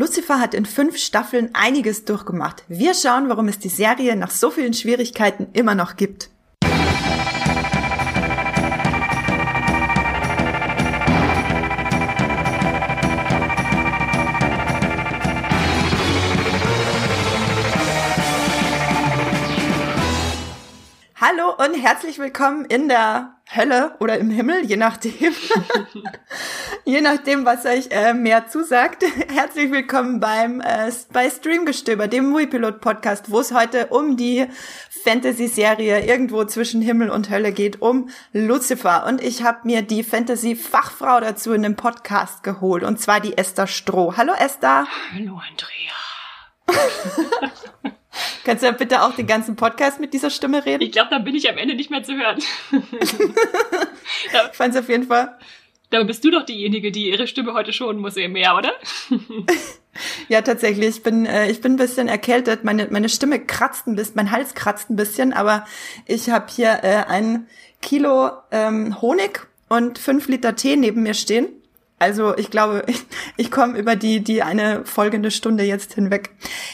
Lucifer hat in fünf Staffeln einiges durchgemacht. Wir schauen, warum es die Serie nach so vielen Schwierigkeiten immer noch gibt. Und herzlich willkommen in der Hölle oder im Himmel, je nachdem. je nachdem, was euch äh, mehr zusagt. herzlich willkommen beim äh, bei Streamgestöber, dem Muipilot Podcast, wo es heute um die Fantasy-Serie irgendwo zwischen Himmel und Hölle geht, um Lucifer. Und ich habe mir die Fantasy-Fachfrau dazu in den Podcast geholt, und zwar die Esther Stroh. Hallo Esther. Hallo Andrea. Kannst du ja bitte auch den ganzen Podcast mit dieser Stimme reden? Ich glaube, dann bin ich am Ende nicht mehr zu hören. ich fand's auf jeden Fall. Da bist du doch diejenige, die ihre Stimme heute schonen muss, eben mehr, oder? ja, tatsächlich. Ich bin, äh, ich bin ein bisschen erkältet. Meine, meine Stimme kratzt ein bisschen, mein Hals kratzt ein bisschen, aber ich habe hier äh, ein Kilo ähm, Honig und fünf Liter Tee neben mir stehen. Also ich glaube, ich, ich komme über die die eine folgende Stunde jetzt hinweg.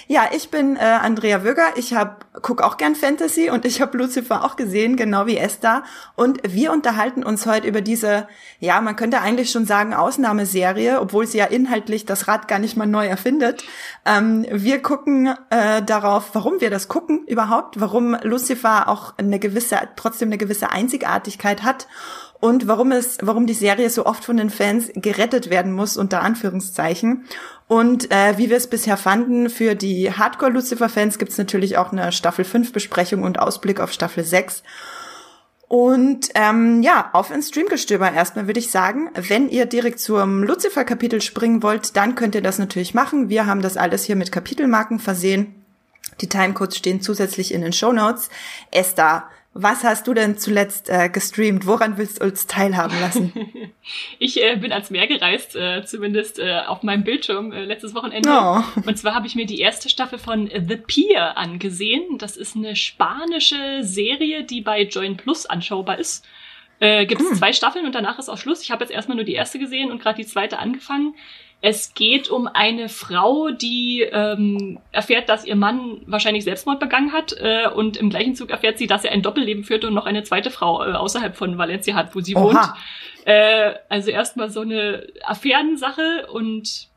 Ja, ich bin äh, Andrea Wöger. Ich hab guck auch gern Fantasy und ich habe Lucifer auch gesehen, genau wie Esther. Und wir unterhalten uns heute über diese, ja, man könnte eigentlich schon sagen Ausnahmeserie, obwohl sie ja inhaltlich das Rad gar nicht mal neu erfindet. Ähm, wir gucken äh, darauf, warum wir das gucken überhaupt, warum Lucifer auch eine gewisse, trotzdem eine gewisse Einzigartigkeit hat und warum es, warum die Serie so oft von den Fans gerettet werden muss, unter Anführungszeichen. Und äh, wie wir es bisher fanden, für die Hardcore-Lucifer-Fans gibt's natürlich auch eine Staffel 5 Besprechung und Ausblick auf Staffel 6. Und ähm, ja, auf ins Streamgestöber erstmal würde ich sagen, wenn ihr direkt zum Lucifer-Kapitel springen wollt, dann könnt ihr das natürlich machen. Wir haben das alles hier mit Kapitelmarken versehen. Die Timecodes stehen zusätzlich in den Show Notes. Esther, was hast du denn zuletzt äh, gestreamt? Woran willst du uns teilhaben lassen? ich äh, bin ans Meer gereist, äh, zumindest äh, auf meinem Bildschirm äh, letztes Wochenende. Oh. Und zwar habe ich mir die erste Staffel von The Pier angesehen. Das ist eine spanische Serie, die bei Join Plus anschaubar ist. Äh, Gibt es hm. zwei Staffeln und danach ist auch Schluss. Ich habe jetzt erstmal nur die erste gesehen und gerade die zweite angefangen. Es geht um eine Frau, die ähm, erfährt, dass ihr Mann wahrscheinlich Selbstmord begangen hat äh, und im gleichen Zug erfährt sie, dass er ein Doppelleben führte und noch eine zweite Frau äh, außerhalb von Valencia hat, wo sie Oha. wohnt. Äh, also erstmal so eine Affärensache und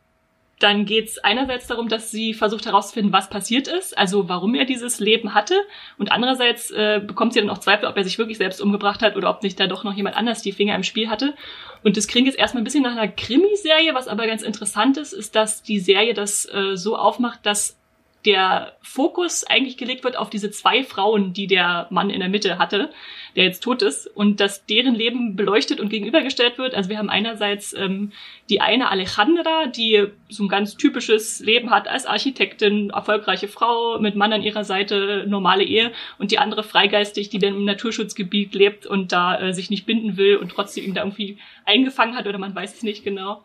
dann geht's einerseits darum, dass sie versucht herauszufinden, was passiert ist, also warum er dieses Leben hatte. Und andererseits äh, bekommt sie dann auch Zweifel, ob er sich wirklich selbst umgebracht hat oder ob nicht da doch noch jemand anders die Finger im Spiel hatte. Und das klingt jetzt erstmal ein bisschen nach einer Krimiserie, was aber ganz interessant ist, ist, dass die Serie das äh, so aufmacht, dass der Fokus eigentlich gelegt wird auf diese zwei Frauen, die der Mann in der Mitte hatte, der jetzt tot ist, und dass deren Leben beleuchtet und gegenübergestellt wird. Also wir haben einerseits ähm, die eine Alejandra, die so ein ganz typisches Leben hat als Architektin, erfolgreiche Frau, mit Mann an ihrer Seite, normale Ehe, und die andere freigeistig, die dann im Naturschutzgebiet lebt und da äh, sich nicht binden will und trotzdem ihn da irgendwie eingefangen hat oder man weiß es nicht genau.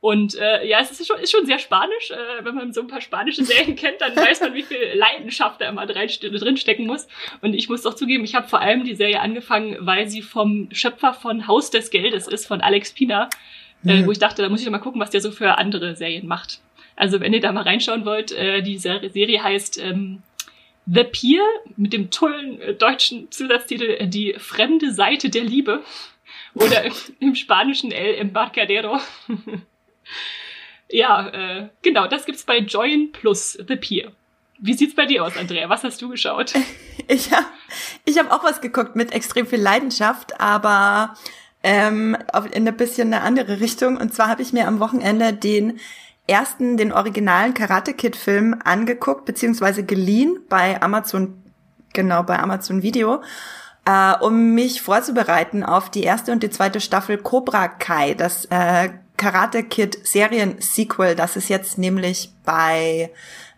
Und äh, ja, es ist schon, ist schon sehr spanisch. Äh, wenn man so ein paar spanische Serien kennt, dann weiß man, wie viel Leidenschaft da immer drin stecken muss. Und ich muss doch zugeben, ich habe vor allem die Serie angefangen, weil sie vom Schöpfer von Haus des Geldes ist, von Alex Pina, äh, mhm. wo ich dachte, da muss ich doch mal gucken, was der so für andere Serien macht. Also wenn ihr da mal reinschauen wollt, äh, die Serie heißt ähm, The Pier mit dem tollen äh, deutschen Zusatztitel äh, Die fremde Seite der Liebe oder im, im Spanischen El Embarcadero. ja, äh, genau, das gibt's bei Join Plus The Peer. Wie sieht's bei dir aus, Andrea? Was hast du geschaut? Ich habe ich hab auch was geguckt mit extrem viel Leidenschaft, aber ähm, in ein bisschen eine andere Richtung. Und zwar habe ich mir am Wochenende den ersten, den originalen Karate Kid Film angeguckt, beziehungsweise geliehen bei Amazon, genau, bei Amazon Video, äh, um mich vorzubereiten auf die erste und die zweite Staffel Cobra Kai, das äh, Karate Kid Serien-Sequel, das es jetzt nämlich bei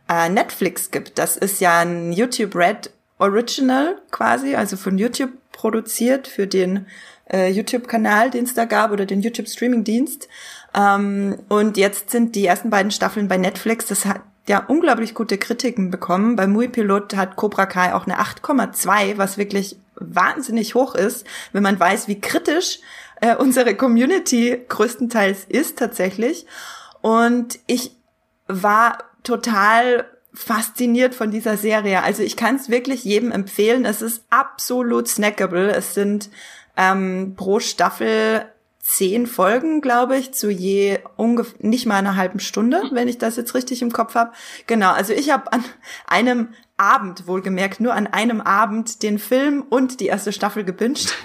äh, Netflix gibt. Das ist ja ein YouTube Red Original quasi, also von YouTube produziert für den äh, YouTube-Kanal, den es da gab, oder den YouTube-Streaming-Dienst. Ähm, und jetzt sind die ersten beiden Staffeln bei Netflix. Das hat ja unglaublich gute Kritiken bekommen. Bei Mui Pilot hat Cobra Kai auch eine 8,2, was wirklich wahnsinnig hoch ist, wenn man weiß, wie kritisch äh, unsere Community größtenteils ist tatsächlich. Und ich war total fasziniert von dieser Serie. Also ich kann es wirklich jedem empfehlen. Es ist absolut snackable. Es sind ähm, pro Staffel zehn Folgen, glaube ich, zu je ungefähr nicht mal einer halben Stunde, wenn ich das jetzt richtig im Kopf habe. Genau, also ich habe an einem Abend, wohlgemerkt, nur an einem Abend den Film und die erste Staffel gebinged.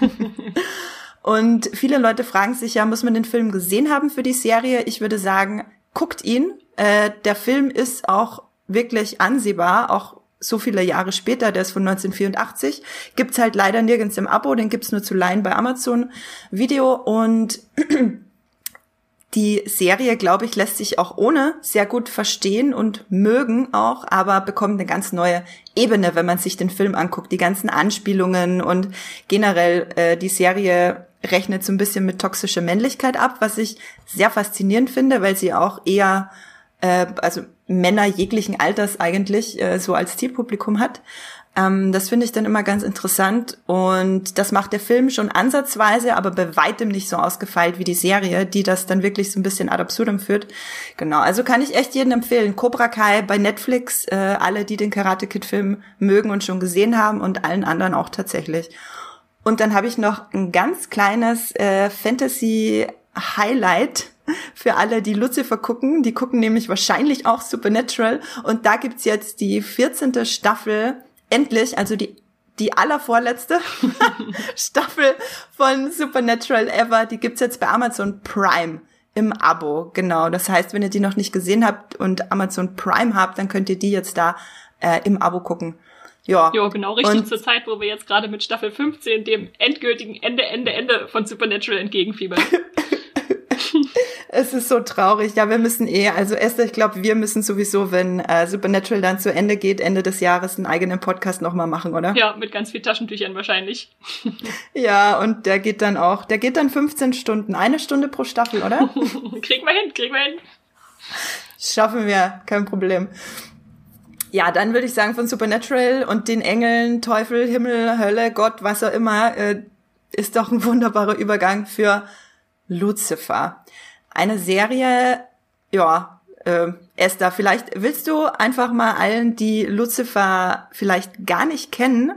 und viele Leute fragen sich ja, muss man den Film gesehen haben für die Serie? Ich würde sagen, guckt ihn. Äh, der Film ist auch wirklich ansehbar, auch so viele Jahre später, der ist von 1984, gibt's halt leider nirgends im Abo, den gibt's nur zu leihen bei Amazon Video und die Serie, glaube ich, lässt sich auch ohne sehr gut verstehen und mögen auch, aber bekommt eine ganz neue Ebene, wenn man sich den Film anguckt. Die ganzen Anspielungen und generell äh, die Serie rechnet so ein bisschen mit toxischer Männlichkeit ab, was ich sehr faszinierend finde, weil sie auch eher äh, also Männer jeglichen Alters eigentlich äh, so als Zielpublikum hat. Ähm, das finde ich dann immer ganz interessant und das macht der Film schon ansatzweise, aber bei weitem nicht so ausgefeilt wie die Serie, die das dann wirklich so ein bisschen ad absurdum führt. Genau, also kann ich echt jedem empfehlen. Cobra Kai bei Netflix, äh, alle, die den Karate Kid Film mögen und schon gesehen haben und allen anderen auch tatsächlich. Und dann habe ich noch ein ganz kleines äh, Fantasy Highlight für alle, die Lucifer gucken. Die gucken nämlich wahrscheinlich auch Supernatural. Und da gibt's jetzt die 14. Staffel endlich, also die die allervorletzte Staffel von Supernatural ever, die gibt's jetzt bei Amazon Prime im Abo. Genau. Das heißt, wenn ihr die noch nicht gesehen habt und Amazon Prime habt, dann könnt ihr die jetzt da äh, im Abo gucken. Ja. Ja, genau, richtig und zur Zeit, wo wir jetzt gerade mit Staffel 15 dem endgültigen Ende, Ende, Ende von Supernatural entgegenfiebern. Es ist so traurig. Ja, wir müssen eh, also Esther, ich glaube, wir müssen sowieso, wenn äh, Supernatural dann zu Ende geht, Ende des Jahres, einen eigenen Podcast nochmal machen, oder? Ja, mit ganz viel Taschentüchern wahrscheinlich. ja, und der geht dann auch, der geht dann 15 Stunden, eine Stunde pro Staffel, oder? kriegen wir hin, kriegen wir hin. Schaffen wir, kein Problem. Ja, dann würde ich sagen, von Supernatural und den Engeln, Teufel, Himmel, Hölle, Gott, was auch immer, äh, ist doch ein wunderbarer Übergang für Lucifer. Eine Serie, ja, äh, Esther, vielleicht willst du einfach mal allen, die Lucifer vielleicht gar nicht kennen,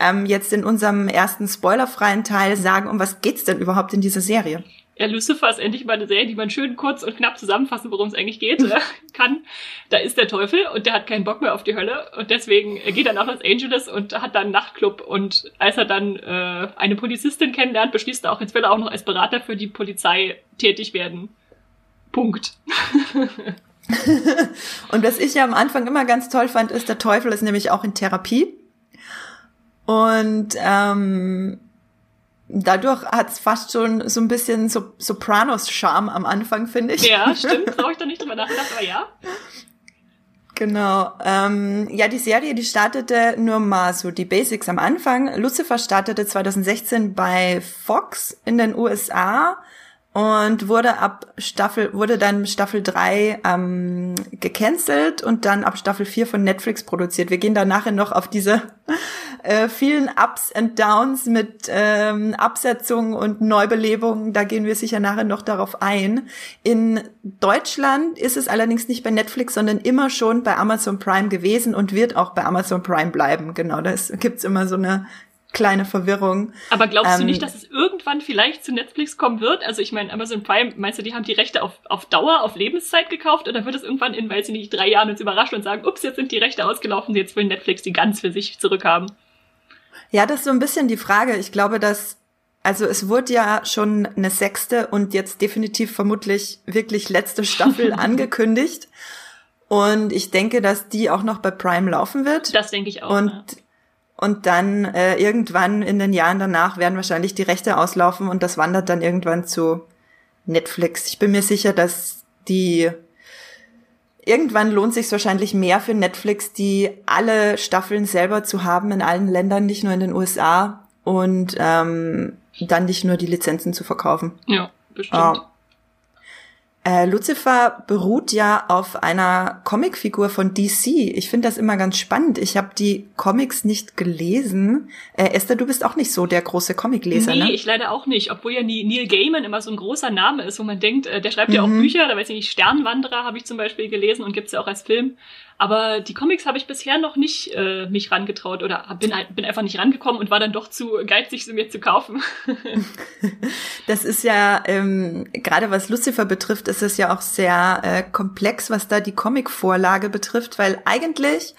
ähm, jetzt in unserem ersten spoilerfreien Teil sagen, um was geht's denn überhaupt in dieser Serie? Ja, Lucifer ist endlich mal eine Serie, die man schön kurz und knapp zusammenfassen, worum es eigentlich geht, äh, kann. Da ist der Teufel und der hat keinen Bock mehr auf die Hölle und deswegen geht er nach Los Angeles und hat dann einen Nachtclub und als er dann äh, eine Polizistin kennenlernt, beschließt er auch, jetzt will er auch noch als Berater für die Polizei tätig werden. Punkt. und was ich ja am Anfang immer ganz toll fand, ist, der Teufel ist nämlich auch in Therapie. Und ähm, dadurch hat es fast schon so ein bisschen so Sopranos-Charme am Anfang, finde ich. Ja, stimmt. Brauche ich da nicht drüber nachgedacht, aber ja. Genau. Ähm, ja, die Serie, die startete nur mal so die Basics am Anfang. Lucifer startete 2016 bei Fox in den USA und wurde ab Staffel, wurde dann Staffel 3 ähm, gecancelt und dann ab Staffel 4 von Netflix produziert. Wir gehen da nachher noch auf diese äh, vielen Ups and Downs mit ähm, Absetzungen und Neubelebungen, da gehen wir sicher nachher noch darauf ein. In Deutschland ist es allerdings nicht bei Netflix, sondern immer schon bei Amazon Prime gewesen und wird auch bei Amazon Prime bleiben. Genau, da gibt's immer so eine kleine Verwirrung. Aber glaubst du nicht, ähm, dass es irgendwann vielleicht zu Netflix kommen wird? Also ich meine, Amazon Prime, meinst du, die haben die Rechte auf, auf Dauer, auf Lebenszeit gekauft? Oder wird es irgendwann in, weiß ich nicht, drei Jahren uns überraschen und sagen, ups, jetzt sind die Rechte ausgelaufen, jetzt will Netflix die ganz für sich zurückhaben? Ja, das ist so ein bisschen die Frage. Ich glaube, dass, also es wurde ja schon eine sechste und jetzt definitiv vermutlich wirklich letzte Staffel angekündigt. Und ich denke, dass die auch noch bei Prime laufen wird. Das denke ich auch. Und ja. Und dann äh, irgendwann in den Jahren danach werden wahrscheinlich die Rechte auslaufen und das wandert dann irgendwann zu Netflix. Ich bin mir sicher, dass die irgendwann lohnt sich wahrscheinlich mehr für Netflix, die alle Staffeln selber zu haben in allen Ländern, nicht nur in den USA und ähm, dann nicht nur die Lizenzen zu verkaufen. Ja, bestimmt. Uh, Äh, Lucifer beruht ja auf einer Comicfigur von DC. Ich finde das immer ganz spannend. Ich habe die Comics nicht gelesen. Äh, Esther, du bist auch nicht so der große Comicleser, nee, ne? ich leider auch nicht. Obwohl ja Neil Gaiman immer so ein großer Name ist, wo man denkt, äh, der schreibt mhm. ja auch mhm. Bücher. Da weiß ich nicht, Sternwanderer habe ich zum Beispiel gelesen und gibt's ja auch als Film. Aber die Comics habe ich bisher noch nicht äh, mich rangetraut oder bin, bin einfach nicht rangekommen und war dann doch zu geizig, sie mir zu kaufen. das ist ja, ähm, gerade was Lucifer betrifft, ist es ja auch sehr äh, komplex, was da die Comic-Vorlage betrifft, weil eigentlich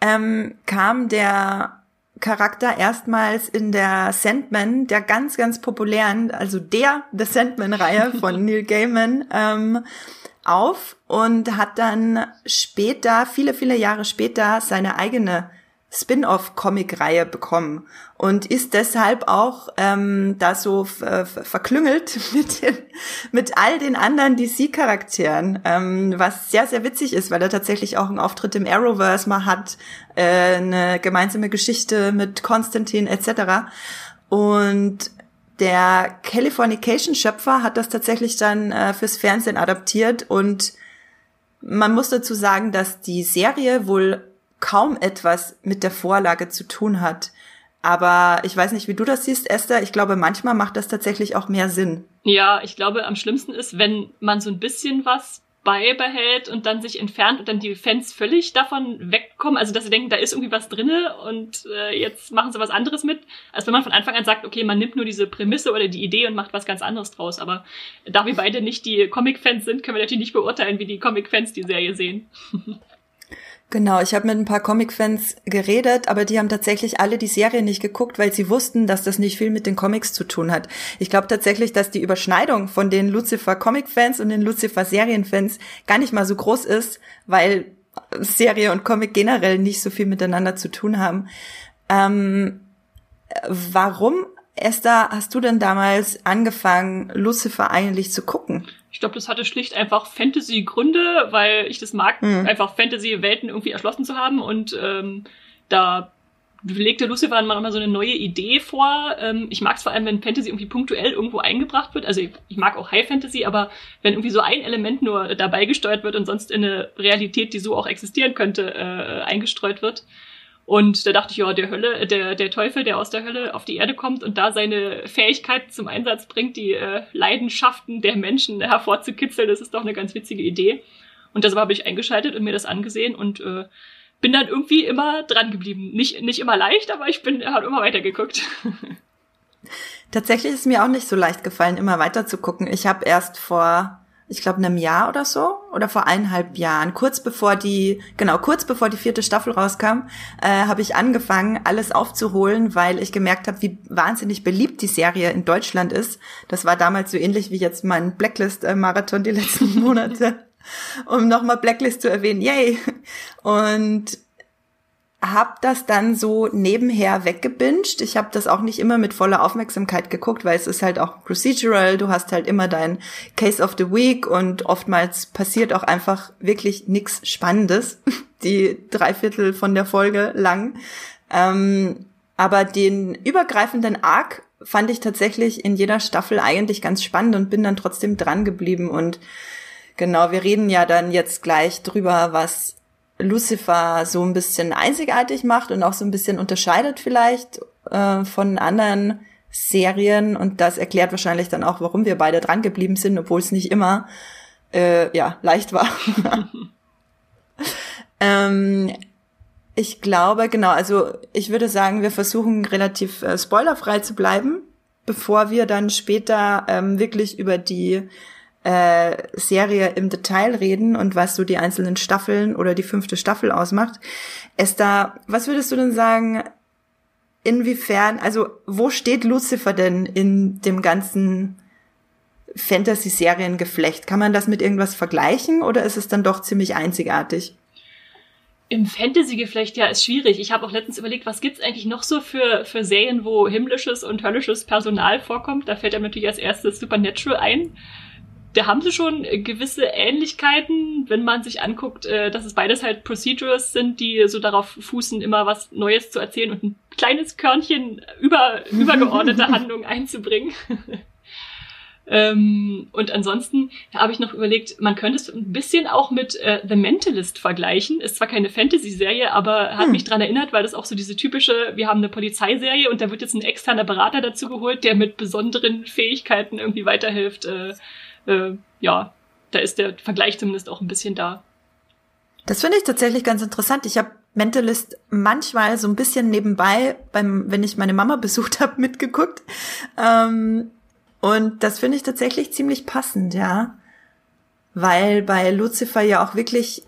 ähm, kam der Charakter erstmals in der Sandman, der ganz, ganz populären, also der The Sandman-Reihe von Neil Gaiman, ähm, auf und hat dann später, viele, viele Jahre später, seine eigene Spin-off-Comic-Reihe bekommen und ist deshalb auch ähm, da so verklüngelt mit, den, mit all den anderen DC-Charakteren, ähm, was sehr, sehr witzig ist, weil er tatsächlich auch einen Auftritt im Arrowverse mal hat, äh, eine gemeinsame Geschichte mit Konstantin etc. Und der Californication-Schöpfer hat das tatsächlich dann äh, fürs Fernsehen adaptiert und man muss dazu sagen, dass die Serie wohl kaum etwas mit der Vorlage zu tun hat. Aber ich weiß nicht, wie du das siehst, Esther. Ich glaube, manchmal macht das tatsächlich auch mehr Sinn. Ja, ich glaube, am schlimmsten ist, wenn man so ein bisschen was beibehält und dann sich entfernt und dann die Fans völlig davon wegkommen, also dass sie denken, da ist irgendwie was drinne und äh, jetzt machen sie was anderes mit, als wenn man von Anfang an sagt, okay, man nimmt nur diese Prämisse oder die Idee und macht was ganz anderes draus. Aber da wir beide nicht die Comic-Fans sind, können wir natürlich nicht beurteilen, wie die Comic-Fans die Serie sehen. Genau, ich habe mit ein paar Comic-Fans geredet, aber die haben tatsächlich alle die Serie nicht geguckt, weil sie wussten, dass das nicht viel mit den Comics zu tun hat. Ich glaube tatsächlich, dass die Überschneidung von den Lucifer Comic-Fans und den Lucifer Serien-Fans gar nicht mal so groß ist, weil Serie und Comic generell nicht so viel miteinander zu tun haben. Ähm, warum Esther, hast du denn damals angefangen, Lucifer eigentlich zu gucken? Ich glaube, das hatte schlicht einfach Fantasy-Gründe, weil ich das mag, mhm. einfach Fantasy-Welten irgendwie erschlossen zu haben und ähm, da legte Lucifer immer so eine neue Idee vor. Ähm, ich mag es vor allem, wenn Fantasy irgendwie punktuell irgendwo eingebracht wird. Also ich, ich, mag auch High Fantasy, aber wenn irgendwie so ein Element nur dabei gesteuert wird und sonst in eine Realität, die so auch existieren könnte, äh, eingestreut wird, und da dachte ich, ja, der Hölle, der, der Teufel, der aus der Hölle auf die Erde kommt und da seine Fähigkeit zum Einsatz bringt, die äh, Leidenschaften der Menschen hervorzukitzeln, das ist doch eine ganz witzige Idee. Und deshalb habe ich eingeschaltet und mir das angesehen und äh, bin dann irgendwie immer dran geblieben. Nicht, nicht immer leicht, aber ich bin, habe immer weitergeguckt. Tatsächlich ist mir auch nicht so leicht gefallen, immer weiter zu gucken. Ich habe erst vor ich glaube, einem Jahr oder so oder vor eineinhalb Jahren, kurz bevor die, genau, kurz bevor die vierte Staffel rauskam, äh, habe ich angefangen, alles aufzuholen, weil ich gemerkt habe, wie wahnsinnig beliebt die Serie in Deutschland ist. Das war damals so ähnlich wie jetzt mein Blacklist-Marathon die letzten Monate, um nochmal Blacklist zu erwähnen. Yay! Und hab das dann so nebenher weggebinged. Ich habe das auch nicht immer mit voller Aufmerksamkeit geguckt, weil es ist halt auch procedural. Du hast halt immer dein Case of the Week und oftmals passiert auch einfach wirklich nichts Spannendes, die Dreiviertel von der Folge lang. Ähm, aber den übergreifenden Arc fand ich tatsächlich in jeder Staffel eigentlich ganz spannend und bin dann trotzdem dran geblieben und Genau, wir reden ja dann jetzt gleich drüber, was Lucifer so ein bisschen einzigartig macht und auch so ein bisschen unterscheidet vielleicht äh, von anderen Serien und das erklärt wahrscheinlich dann auch, warum wir beide dran geblieben sind, obwohl es nicht immer äh, ja leicht war. ähm, ich glaube, genau, also ich würde sagen, wir versuchen relativ äh, spoilerfrei zu bleiben, bevor wir dann später ähm, wirklich über die äh, Serie im Detail reden und was so die einzelnen Staffeln oder die fünfte Staffel ausmacht. Esther, was würdest du denn sagen, inwiefern, also wo steht Lucifer denn in dem ganzen Fantasy-Seriengeflecht? Kann man das mit irgendwas vergleichen oder ist es dann doch ziemlich einzigartig? Im Fantasy-Geflecht, ja, ist schwierig. Ich habe auch letztens überlegt, was gibt's eigentlich noch so für, für Serien, wo himmlisches und höllisches Personal vorkommt. Da fällt einem natürlich als erstes Supernatural ein da haben sie schon gewisse Ähnlichkeiten, wenn man sich anguckt, äh, dass es beides halt Procedures sind, die so darauf fußen, immer was Neues zu erzählen und ein kleines Körnchen über, übergeordnete Handlung einzubringen. Ähm, und ansonsten habe ich noch überlegt, man könnte es ein bisschen auch mit äh, The Mentalist vergleichen. Ist zwar keine Fantasy-Serie, aber hat hm. mich dran erinnert, weil das auch so diese typische, wir haben eine Polizeiserie und da wird jetzt ein externer Berater dazu geholt, der mit besonderen Fähigkeiten irgendwie weiterhilft. Äh, äh, ja, da ist der Vergleich zumindest auch ein bisschen da. Das finde ich tatsächlich ganz interessant. Ich habe Mentalist manchmal so ein bisschen nebenbei, beim, wenn ich meine Mama besucht habe, mitgeguckt. Ähm, und das finde ich tatsächlich ziemlich passend, ja. Weil bei Lucifer ja auch wirklich,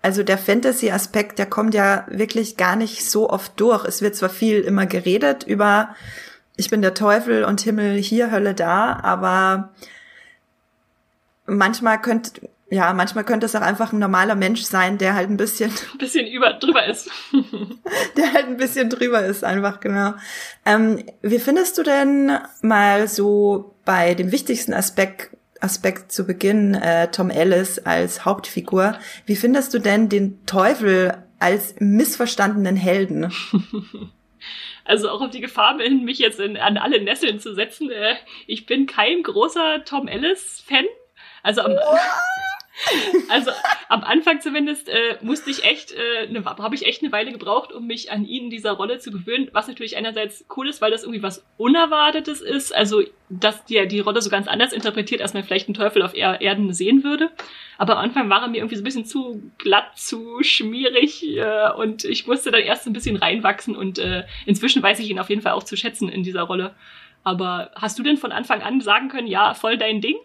also der Fantasy-Aspekt, der kommt ja wirklich gar nicht so oft durch. Es wird zwar viel immer geredet über, ich bin der Teufel und Himmel hier, Hölle da, aber manchmal könnte, ja, manchmal könnte es auch einfach ein normaler Mensch sein, der halt ein bisschen, ein bisschen über drüber ist. der halt ein bisschen drüber ist, einfach genau. Ähm, wie findest du denn mal so bei dem wichtigsten Aspekt Aspekt zu Beginn äh, Tom Ellis als Hauptfigur? Wie findest du denn den Teufel als missverstandenen Helden? Also auch auf die Gefahr hin, mich jetzt in, an alle Nesseln zu setzen. Äh, ich bin kein großer Tom Ellis-Fan. Also am, also am Anfang zumindest äh, musste ich echt, äh, ne, habe ich echt eine Weile gebraucht, um mich an ihn in dieser Rolle zu gewöhnen, was natürlich einerseits cool ist, weil das irgendwie was Unerwartetes ist, also dass die, die Rolle so ganz anders interpretiert, als man vielleicht einen Teufel auf er Erden sehen würde. Aber am Anfang war er mir irgendwie so ein bisschen zu glatt, zu schmierig äh, und ich musste dann erst ein bisschen reinwachsen und äh, inzwischen weiß ich ihn auf jeden Fall auch zu schätzen in dieser Rolle. Aber hast du denn von Anfang an sagen können, ja, voll dein Ding?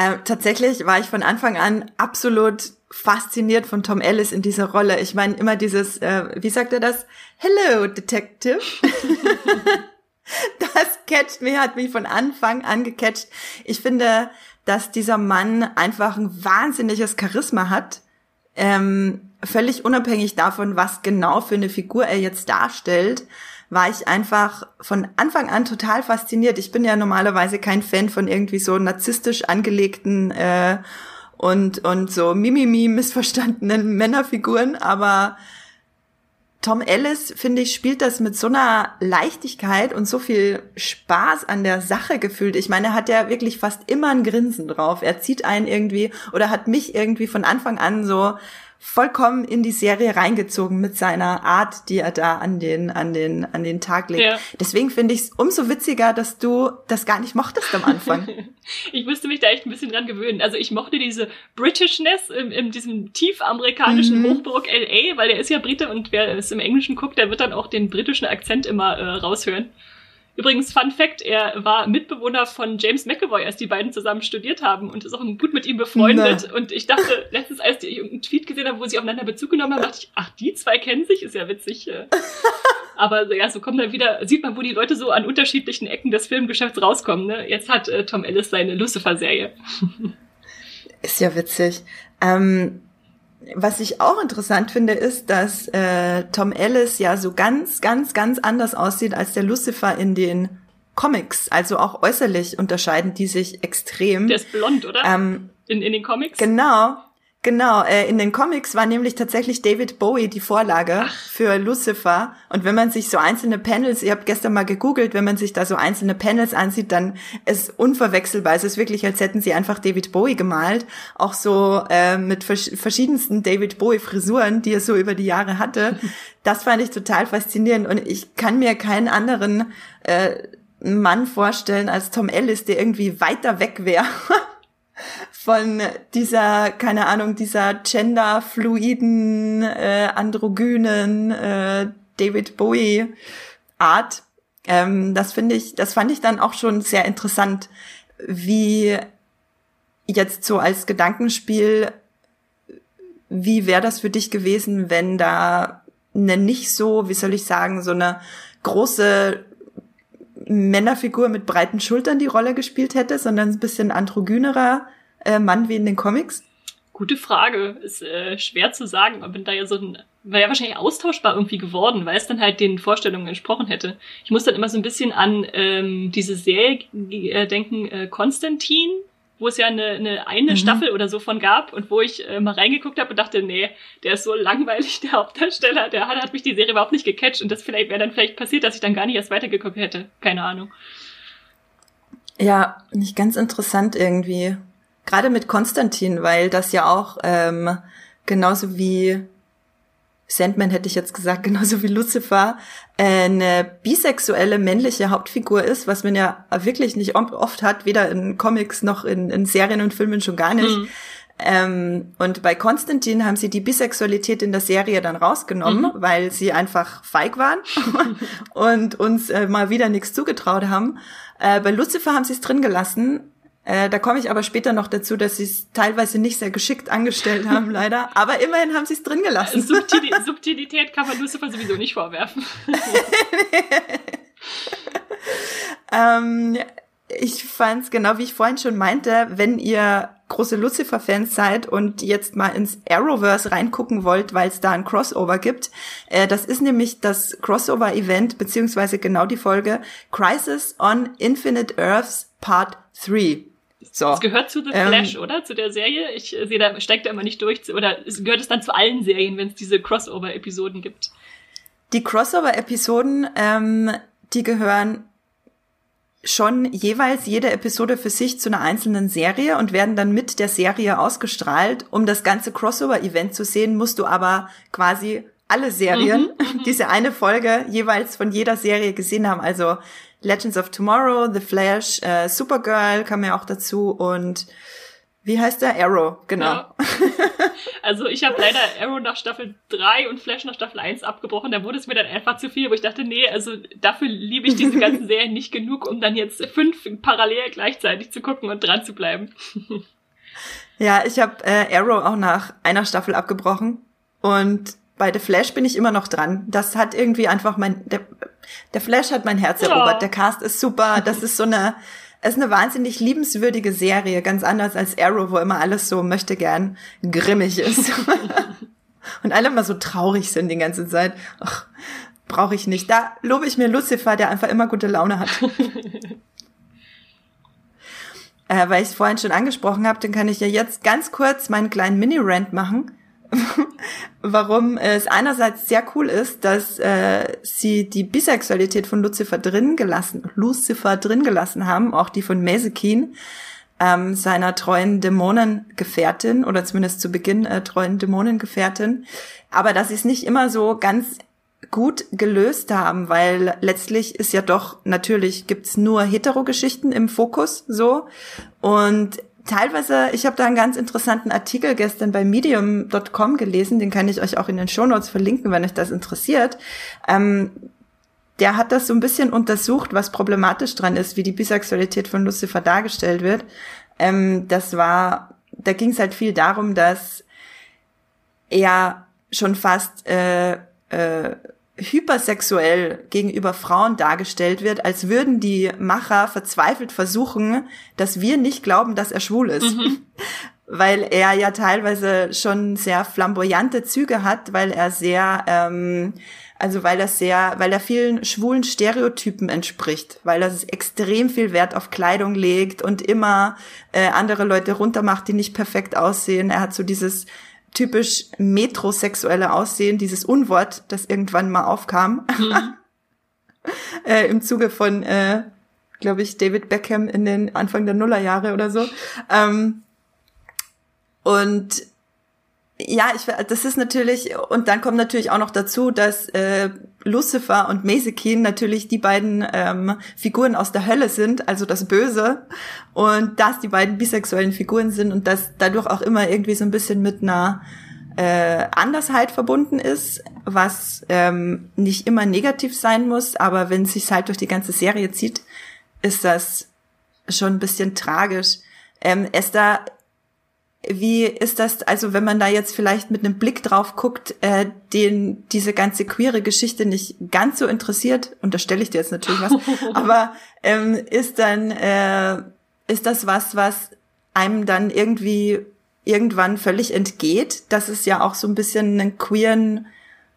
Äh, tatsächlich war ich von Anfang an absolut fasziniert von Tom Ellis in dieser Rolle. Ich meine immer dieses, äh, wie sagt er das? Hello, Detective. das catcht mich, hat mich von Anfang an gecatcht. Ich finde, dass dieser Mann einfach ein wahnsinniges Charisma hat. Ähm, völlig unabhängig davon, was genau für eine Figur er jetzt darstellt war ich einfach von Anfang an total fasziniert. Ich bin ja normalerweise kein Fan von irgendwie so narzisstisch angelegten äh, und, und so mimimi missverstandenen Männerfiguren, aber Tom Ellis, finde ich, spielt das mit so einer Leichtigkeit und so viel Spaß an der Sache gefühlt. Ich meine, er hat ja wirklich fast immer ein Grinsen drauf. Er zieht einen irgendwie oder hat mich irgendwie von Anfang an so vollkommen in die Serie reingezogen mit seiner Art, die er da an den, an den, an den Tag legt. Ja. Deswegen finde ich es umso witziger, dass du das gar nicht mochtest am Anfang. ich musste mich da echt ein bisschen dran gewöhnen. Also ich mochte diese Britishness in, in diesem tief amerikanischen mhm. Hochburg LA, weil er ist ja Brite und wer es im Englischen guckt, der wird dann auch den britischen Akzent immer äh, raushören. Übrigens, Fun Fact, er war Mitbewohner von James McAvoy, als die beiden zusammen studiert haben und ist auch gut mit ihm befreundet. Na. Und ich dachte, letztens, als ich irgendeinen Tweet gesehen habe, wo sie aufeinander Bezug genommen haben, dachte ich, ach, die zwei kennen sich, ist ja witzig. Äh. Aber ja, so kommt dann wieder, sieht man, wo die Leute so an unterschiedlichen Ecken des Filmgeschäfts rauskommen. Ne? Jetzt hat äh, Tom Ellis seine Lucifer-Serie. ist ja witzig. Ähm was ich auch interessant finde, ist, dass äh, Tom Ellis ja so ganz, ganz, ganz anders aussieht als der Lucifer in den Comics. Also auch äußerlich unterscheiden die sich extrem. Der ist blond, oder? Ähm, in, in den Comics? Genau. Genau, äh, in den Comics war nämlich tatsächlich David Bowie die Vorlage Ach. für Lucifer. Und wenn man sich so einzelne Panels, ich habe gestern mal gegoogelt, wenn man sich da so einzelne Panels ansieht, dann ist unverwechselbar. Es ist wirklich, als hätten sie einfach David Bowie gemalt. Auch so äh, mit vers verschiedensten David Bowie-Frisuren, die er so über die Jahre hatte. Das fand ich total faszinierend. Und ich kann mir keinen anderen äh, Mann vorstellen als Tom Ellis, der irgendwie weiter weg wäre von dieser, keine Ahnung, dieser genderfluiden, äh, androgynen äh, David Bowie Art. Ähm, das finde ich, das fand ich dann auch schon sehr interessant, wie jetzt so als Gedankenspiel, wie wäre das für dich gewesen, wenn da eine nicht so, wie soll ich sagen, so eine große Männerfigur mit breiten Schultern die Rolle gespielt hätte, sondern ein bisschen androgynerer äh, Mann wie in den Comics? Gute Frage. Ist äh, schwer zu sagen, aber da ja so ein wäre ja wahrscheinlich austauschbar irgendwie geworden, weil es dann halt den Vorstellungen entsprochen hätte. Ich muss dann immer so ein bisschen an ähm, diese Serie äh, denken, äh, Konstantin, wo es ja eine, eine, eine mhm. Staffel oder so von gab und wo ich äh, mal reingeguckt habe und dachte, nee, der ist so langweilig, der Hauptdarsteller, der hat, hat mich die Serie überhaupt nicht gecatcht und das vielleicht wäre dann vielleicht passiert, dass ich dann gar nicht erst weitergeguckt hätte. Keine Ahnung. Ja, nicht ganz interessant irgendwie. Gerade mit Konstantin, weil das ja auch ähm, genauso wie Sandman hätte ich jetzt gesagt, genauso wie Lucifer, äh, eine bisexuelle männliche Hauptfigur ist, was man ja wirklich nicht oft hat, weder in Comics noch in, in Serien und Filmen schon gar nicht. Mhm. Ähm, und bei Konstantin haben sie die Bisexualität in der Serie dann rausgenommen, mhm. weil sie einfach feig waren und uns äh, mal wieder nichts zugetraut haben. Äh, bei Lucifer haben sie es drin gelassen. Äh, da komme ich aber später noch dazu, dass sie es teilweise nicht sehr geschickt angestellt haben, leider. Aber immerhin haben sie es drin gelassen. Subtil Subtilität kann man Lucifer sowieso nicht vorwerfen. ähm, ich fand es genau wie ich vorhin schon meinte, wenn ihr große Lucifer-Fans seid und jetzt mal ins Arrowverse reingucken wollt, weil es da ein Crossover gibt. Äh, das ist nämlich das Crossover-Event, beziehungsweise genau die Folge Crisis on Infinite Earths Part 3. So. Das gehört zu The ähm, Flash, oder? Zu der Serie? Ich sehe, da steckt da immer nicht durch. Oder gehört es dann zu allen Serien, wenn es diese Crossover-Episoden gibt? Die Crossover-Episoden, ähm, die gehören schon jeweils jede Episode für sich zu einer einzelnen Serie und werden dann mit der Serie ausgestrahlt. Um das ganze Crossover-Event zu sehen, musst du aber quasi alle Serien, mhm, mhm. diese eine Folge jeweils von jeder Serie gesehen haben. Also Legends of Tomorrow, The Flash, äh, Supergirl kam ja auch dazu und wie heißt der? Arrow, genau. Ja. Also ich habe leider Arrow nach Staffel 3 und Flash nach Staffel 1 abgebrochen. Da wurde es mir dann einfach zu viel, wo ich dachte, nee, also dafür liebe ich diese ganzen Serien nicht genug, um dann jetzt fünf parallel gleichzeitig zu gucken und dran zu bleiben. Ja, ich habe äh, Arrow auch nach einer Staffel abgebrochen und bei The Flash bin ich immer noch dran. Das hat irgendwie einfach mein der, der Flash hat mein Herz erobert. Ja. Der Cast ist super. Das ist so eine es ist eine wahnsinnig liebenswürdige Serie, ganz anders als Arrow, wo immer alles so möchte gern grimmig ist. Und alle immer so traurig sind die ganze Zeit. Ach, brauche ich nicht. Da lobe ich mir Lucifer, der einfach immer gute Laune hat. äh, weil ich es vorhin schon angesprochen habe, dann kann ich ja jetzt ganz kurz meinen kleinen Mini-Rant machen. warum es einerseits sehr cool ist, dass äh, sie die Bisexualität von Lucifer drin gelassen, Lucifer drin gelassen haben, auch die von Mesekin, ähm, seiner treuen Dämonengefährtin oder zumindest zu Beginn äh, treuen Dämonengefährtin, aber dass sie es nicht immer so ganz gut gelöst haben, weil letztlich ist ja doch natürlich gibt's nur Hetero-Geschichten im Fokus so. Und teilweise, ich habe da einen ganz interessanten Artikel gestern bei medium.com gelesen, den kann ich euch auch in den Shownotes verlinken, wenn euch das interessiert. Ähm, der hat das so ein bisschen untersucht, was problematisch dran ist, wie die Bisexualität von Lucifer dargestellt wird. Ähm, das war, da ging es halt viel darum, dass er schon fast äh, äh, hypersexuell gegenüber Frauen dargestellt wird, als würden die Macher verzweifelt versuchen, dass wir nicht glauben, dass er schwul ist. Mhm. Weil er ja teilweise schon sehr flamboyante Züge hat, weil er sehr, ähm, also weil er sehr, weil er vielen schwulen Stereotypen entspricht, weil er extrem viel Wert auf Kleidung legt und immer äh, andere Leute runtermacht, die nicht perfekt aussehen. Er hat so dieses typisch metrosexuelle Aussehen, dieses Unwort, das irgendwann mal aufkam, mhm. äh, im Zuge von, äh, glaube ich, David Beckham in den Anfang der Nullerjahre oder so. Ähm, und ja, ich, das ist natürlich, und dann kommt natürlich auch noch dazu, dass äh, Lucifer und Mesekin natürlich die beiden ähm, Figuren aus der Hölle sind, also das Böse, und dass die beiden bisexuellen Figuren sind und dass dadurch auch immer irgendwie so ein bisschen mit einer äh, Andersheit verbunden ist, was ähm, nicht immer negativ sein muss, aber wenn es sich halt durch die ganze Serie zieht, ist das schon ein bisschen tragisch. Ähm, Esther wie ist das, also wenn man da jetzt vielleicht mit einem Blick drauf guckt, äh, den diese ganze queere Geschichte nicht ganz so interessiert, unterstelle ich dir jetzt natürlich was, aber ähm, ist dann, äh, ist das was, was einem dann irgendwie irgendwann völlig entgeht, dass es ja auch so ein bisschen einen queeren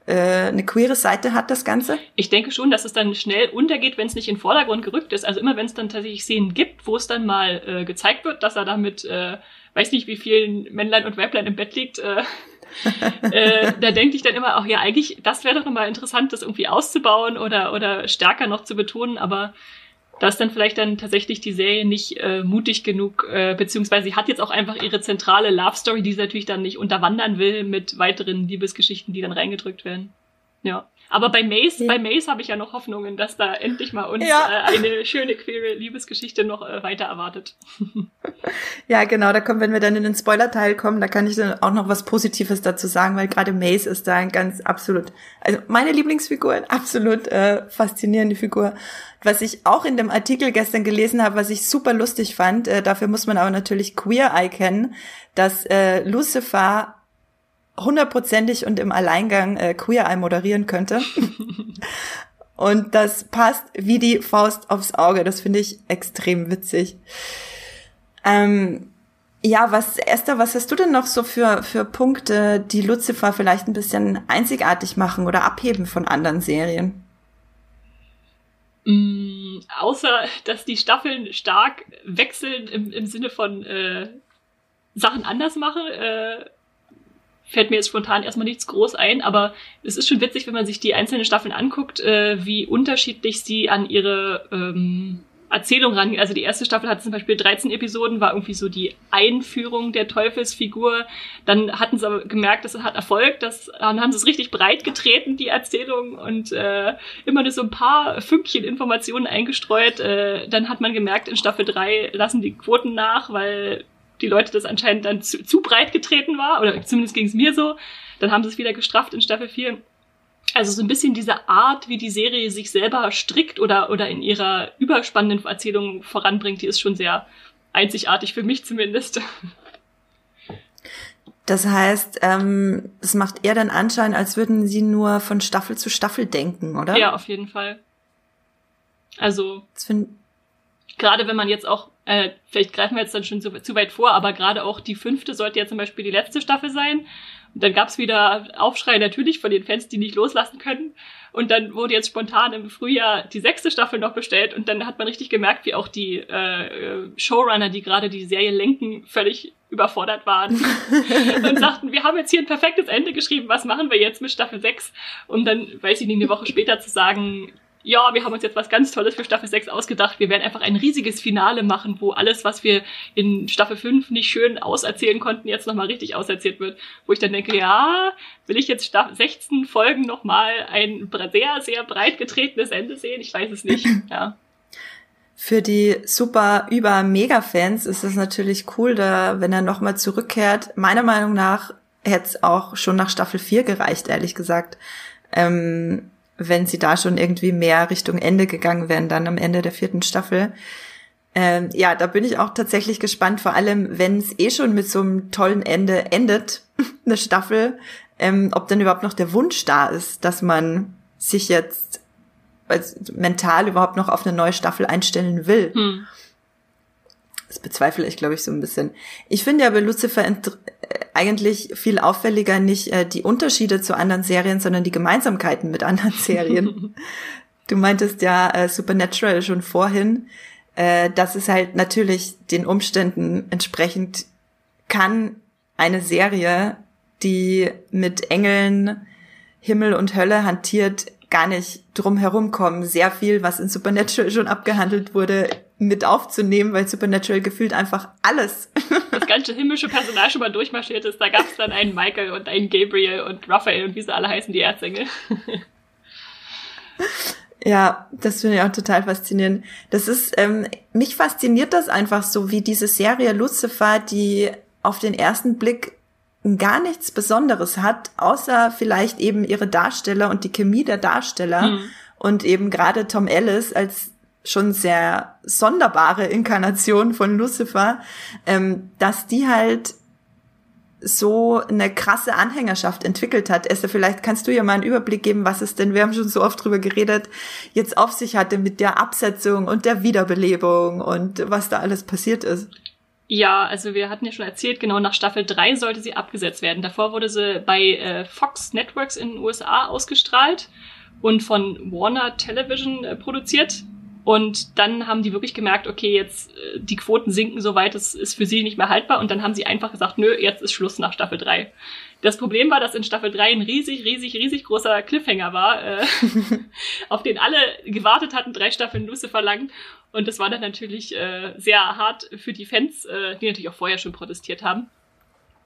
äh, eine queere Seite hat, das Ganze? Ich denke schon, dass es dann schnell untergeht, wenn es nicht in den Vordergrund gerückt ist. Also immer wenn es dann tatsächlich Szenen gibt, wo es dann mal äh, gezeigt wird, dass er damit äh, weiß nicht, wie vielen Männlein und Weiblein im Bett liegt, äh, äh, da denke ich dann immer auch, ja, eigentlich, das wäre doch nochmal interessant, das irgendwie auszubauen oder, oder stärker noch zu betonen, aber Da dann vielleicht dann tatsächlich die Serie nicht äh, mutig genug, äh, beziehungsweise sie hat jetzt auch einfach ihre zentrale Love Story, die sie natürlich dann nicht unterwandern will mit weiteren Liebesgeschichten, die dann reingedrückt werden. Ja. Aber bei Mace, ja. bei Mace habe ich ja noch Hoffnungen, dass da endlich mal uns ja. äh, eine schöne queere Liebesgeschichte noch äh, weiter erwartet. ja, genau, da kommen, wenn wir dann in den Spoiler-Teil kommen, da kann ich dann auch noch was Positives dazu sagen, weil gerade Mace ist da ein ganz absolut, also meine Lieblingsfigur, eine absolut äh, faszinierende Figur. Was ich auch in dem Artikel gestern gelesen habe, was ich super lustig fand, äh, dafür muss man aber natürlich Queer Eye kennen, dass äh, Lucifer hundertprozentig und im Alleingang äh, Queer Eye moderieren könnte. und das passt wie die Faust aufs Auge. Das finde ich extrem witzig. Ähm, ja, was, Esther, was hast du denn noch so für, für Punkte, die Lucifer vielleicht ein bisschen einzigartig machen oder abheben von anderen Serien? Mm, außer, dass die Staffeln stark wechseln im, im Sinne von äh, Sachen anders machen, äh, fällt mir jetzt spontan erstmal nichts groß ein, aber es ist schon witzig, wenn man sich die einzelnen Staffeln anguckt, äh, wie unterschiedlich sie an ihre ähm, Erzählung rangehen. Also die erste Staffel hatte zum Beispiel 13 Episoden, war irgendwie so die Einführung der Teufelsfigur. Dann hatten sie aber gemerkt, das hat Erfolg, das, dann haben sie es richtig breit getreten, die Erzählung, und äh, immer nur so ein paar Fünkchen Informationen eingestreut. Äh, dann hat man gemerkt, in Staffel 3 lassen die Quoten nach, weil die Leute das anscheinend dann zu, zu breit getreten war, oder zumindest ging es mir so. Dann haben sie es wieder gestrafft in Staffel 4. Also so ein bisschen diese Art, wie die Serie sich selber strickt oder, oder in ihrer überspannenden Erzählung voranbringt, die ist schon sehr einzigartig für mich zumindest. Das heißt, ähm, das macht eher den Anschein, als würden sie nur von Staffel zu Staffel denken, oder? Ja, auf jeden Fall. Also gerade wenn man jetzt auch äh, vielleicht greifen wir jetzt dann schon zu, zu weit vor, aber gerade auch die fünfte sollte ja zum Beispiel die letzte Staffel sein. Und dann gab's wieder Aufschrei natürlich von den Fans, die nicht loslassen können. Und dann wurde jetzt spontan im Frühjahr die sechste Staffel noch bestellt. Und dann hat man richtig gemerkt, wie auch die äh, Showrunner, die gerade die Serie lenken, völlig überfordert waren und sagten, wir haben jetzt hier ein perfektes Ende geschrieben, was machen wir jetzt mit Staffel 6? Um dann, weiß ich nicht, eine Woche später zu sagen, ja, wir haben uns jetzt was ganz Tolles für Staffel 6 ausgedacht. Wir werden einfach ein riesiges Finale machen, wo alles, was wir in Staffel 5 nicht schön auserzählen konnten, jetzt nochmal richtig auserzählt wird. Wo ich dann denke, ja, will ich jetzt Staffel 16 Folgen nochmal ein sehr, sehr breit getretenes Ende sehen? Ich weiß es nicht, ja. Für die super über Mega-Fans ist es natürlich cool, da, wenn er nochmal zurückkehrt. Meiner Meinung nach hätte es auch schon nach Staffel 4 gereicht, ehrlich gesagt. Ähm, wenn sie da schon irgendwie mehr Richtung Ende gegangen wären, dann am Ende der vierten Staffel. Ähm, ja, da bin ich auch tatsächlich gespannt, vor allem wenn es eh schon mit so einem tollen Ende endet, eine Staffel, ähm, ob dann überhaupt noch der Wunsch da ist, dass man sich jetzt also mental überhaupt noch auf eine neue Staffel einstellen will. Hm. Das bezweifle ich, glaube ich, so ein bisschen. Ich finde ja bei Lucifer äh, eigentlich viel auffälliger nicht äh, die Unterschiede zu anderen Serien, sondern die Gemeinsamkeiten mit anderen Serien. du meintest ja äh, Supernatural schon vorhin. Äh, das ist halt natürlich den Umständen entsprechend kann eine Serie, die mit Engeln, Himmel und Hölle hantiert, gar nicht drum herum kommen. Sehr viel, was in Supernatural schon abgehandelt wurde, mit aufzunehmen, weil Supernatural gefühlt einfach alles. Das ganze himmlische Personal schon mal durchmarschiert ist. Da gab es dann einen Michael und einen Gabriel und Raphael und wie sie alle heißen, die Erzengel. Ja, das finde ich auch total faszinierend. Das ist, ähm, mich fasziniert das einfach so, wie diese Serie Lucifer, die auf den ersten Blick gar nichts Besonderes hat, außer vielleicht eben ihre Darsteller und die Chemie der Darsteller hm. und eben gerade Tom Ellis als schon sehr sonderbare Inkarnation von Lucifer, ähm, dass die halt so eine krasse Anhängerschaft entwickelt hat. Esther, vielleicht kannst du ja mal einen Überblick geben, was es denn, wir haben schon so oft drüber geredet, jetzt auf sich hatte mit der Absetzung und der Wiederbelebung und was da alles passiert ist. Ja, also wir hatten ja schon erzählt, genau nach Staffel 3 sollte sie abgesetzt werden. Davor wurde sie bei äh, Fox Networks in den USA ausgestrahlt und von Warner Television äh, produziert. Und dann haben die wirklich gemerkt, okay, jetzt äh, die Quoten sinken so weit, das ist für sie nicht mehr haltbar. Und dann haben sie einfach gesagt, nö, jetzt ist Schluss nach Staffel 3. Das Problem war, dass in Staffel 3 ein riesig, riesig, riesig großer Cliffhanger war, äh, auf den alle gewartet hatten, drei Staffeln Lucifer lang. Und das war dann natürlich äh, sehr hart für die Fans, äh, die natürlich auch vorher schon protestiert haben.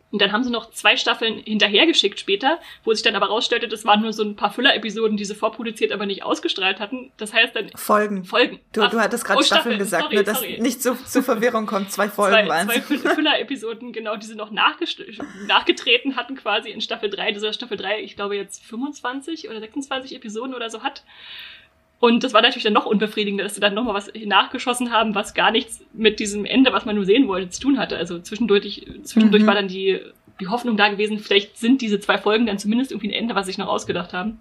Und dann haben sie noch zwei Staffeln hinterhergeschickt später, wo sich dann aber rausstellte, das waren nur so ein paar Füller-Episoden, die sie vorproduziert, aber nicht ausgestrahlt hatten. Das heißt dann Folgen. Folgen. Du, Ach, du hattest gerade oh, Staffeln gesagt, sorry, nur dass sorry. nicht zu, zu Verwirrung kommt. Zwei Folgen waren Zwei Füller-Episoden, genau, die sie noch nachgetreten hatten quasi in Staffel 3. Das ist Staffel 3, ich glaube jetzt 25 oder 26 Episoden oder so hat. Und das war natürlich dann noch unbefriedigender, dass sie dann nochmal was nachgeschossen haben, was gar nichts mit diesem Ende, was man nur sehen wollte, zu tun hatte. Also zwischendurch, zwischendurch mhm. war dann die, die Hoffnung da gewesen, vielleicht sind diese zwei Folgen dann zumindest irgendwie ein Ende, was sich noch ausgedacht haben.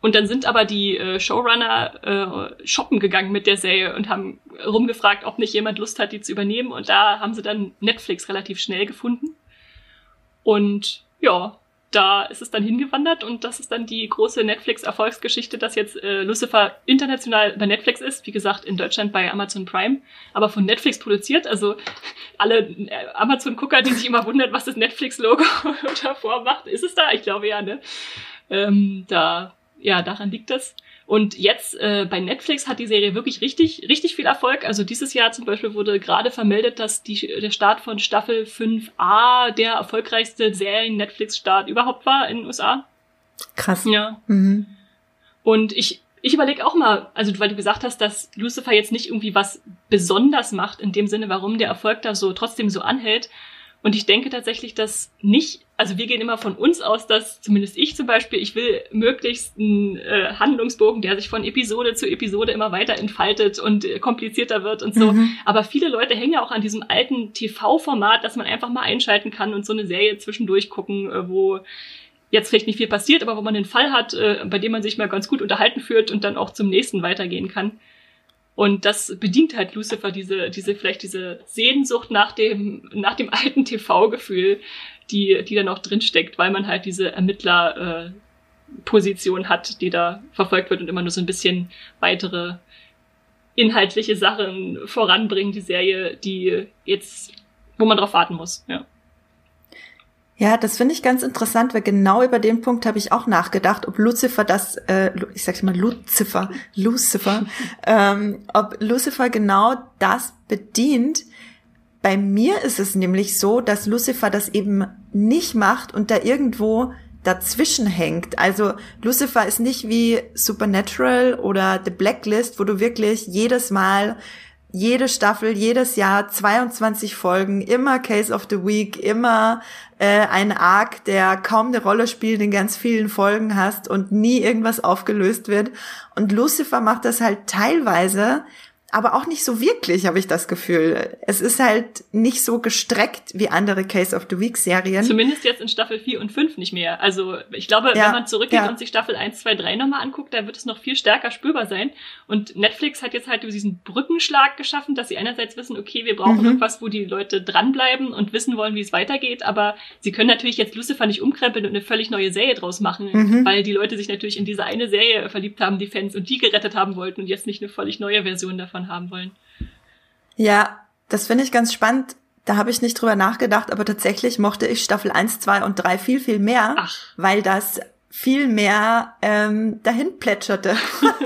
Und dann sind aber die äh, Showrunner äh, shoppen gegangen mit der Serie und haben rumgefragt, ob nicht jemand Lust hat, die zu übernehmen. Und da haben sie dann Netflix relativ schnell gefunden. Und ja, da ist es dann hingewandert und das ist dann die große Netflix-Erfolgsgeschichte, dass jetzt äh, Lucifer international bei Netflix ist, wie gesagt in Deutschland bei Amazon Prime, aber von Netflix produziert. Also alle äh, Amazon-Gucker, die sich immer wundern, was das Netflix-Logo davor macht, ist es da? Ich glaube ja, ne? Ähm, da, ja, daran liegt das. Und jetzt äh, bei Netflix hat die Serie wirklich richtig, richtig viel Erfolg. Also dieses Jahr zum Beispiel wurde gerade vermeldet, dass die, der Start von Staffel 5a der erfolgreichste Serien-Netflix-Start überhaupt war in den USA. Krass. Ja. Mhm. Und ich, ich überlege auch mal, also weil du gesagt hast, dass Lucifer jetzt nicht irgendwie was besonders macht, in dem Sinne, warum der Erfolg da so trotzdem so anhält. Und ich denke tatsächlich, dass nicht, also wir gehen immer von uns aus, dass zumindest ich zum Beispiel, ich will möglichst einen äh, Handlungsbogen, der sich von Episode zu Episode immer weiter entfaltet und äh, komplizierter wird und so. Mhm. Aber viele Leute hängen ja auch an diesem alten TV-Format, dass man einfach mal einschalten kann und so eine Serie zwischendurch gucken, äh, wo jetzt vielleicht nicht viel passiert, aber wo man einen Fall hat, äh, bei dem man sich mal ganz gut unterhalten führt und dann auch zum nächsten weitergehen kann. Und das bedient halt Lucifer diese, diese, vielleicht diese Sehnsucht nach dem, nach dem alten TV-Gefühl, die, die dann auch drinsteckt, weil man halt diese Ermittler-Position äh, hat, die da verfolgt wird und immer nur so ein bisschen weitere inhaltliche Sachen voranbringen, die Serie, die jetzt, wo man drauf warten muss, ja. Ja, das finde ich ganz interessant, weil genau über den Punkt habe ich auch nachgedacht, ob Lucifer das, äh, ich sage mal Lucifer, Lucifer, ähm, ob Lucifer genau das bedient. Bei mir ist es nämlich so, dass Lucifer das eben nicht macht und da irgendwo dazwischen hängt. Also Lucifer ist nicht wie Supernatural oder The Blacklist, wo du wirklich jedes Mal jede Staffel, jedes Jahr 22 Folgen, immer Case of the Week, immer äh, ein Arc, der kaum eine Rolle spielt, in ganz vielen Folgen hast und nie irgendwas aufgelöst wird. Und Lucifer macht das halt teilweise aber auch nicht so wirklich, habe ich das Gefühl. Es ist halt nicht so gestreckt wie andere Case of the Week Serien. Zumindest jetzt in Staffel 4 und 5 nicht mehr. Also ich glaube, ja, wenn man zurückgeht ja. und sich Staffel 1, 2, 3 nochmal anguckt, da wird es noch viel stärker spürbar sein. Und Netflix hat jetzt halt diesen Brückenschlag geschaffen, dass sie einerseits wissen, okay, wir brauchen mhm. irgendwas, wo die Leute dranbleiben und wissen wollen, wie es weitergeht, aber sie können natürlich jetzt Lucifer nicht umkrempeln und eine völlig neue Serie draus machen, mhm. weil die Leute sich natürlich in diese eine Serie verliebt haben, die Fans, und die gerettet haben wollten und jetzt nicht eine völlig neue Version davon davon haben wollen. Ja, das finde ich ganz spannend. Da habe ich nicht drüber nachgedacht, aber tatsächlich mochte ich Staffel 1, 2 und 3 viel, viel mehr, Ach. weil das viel mehr ähm, dahin plätscherte.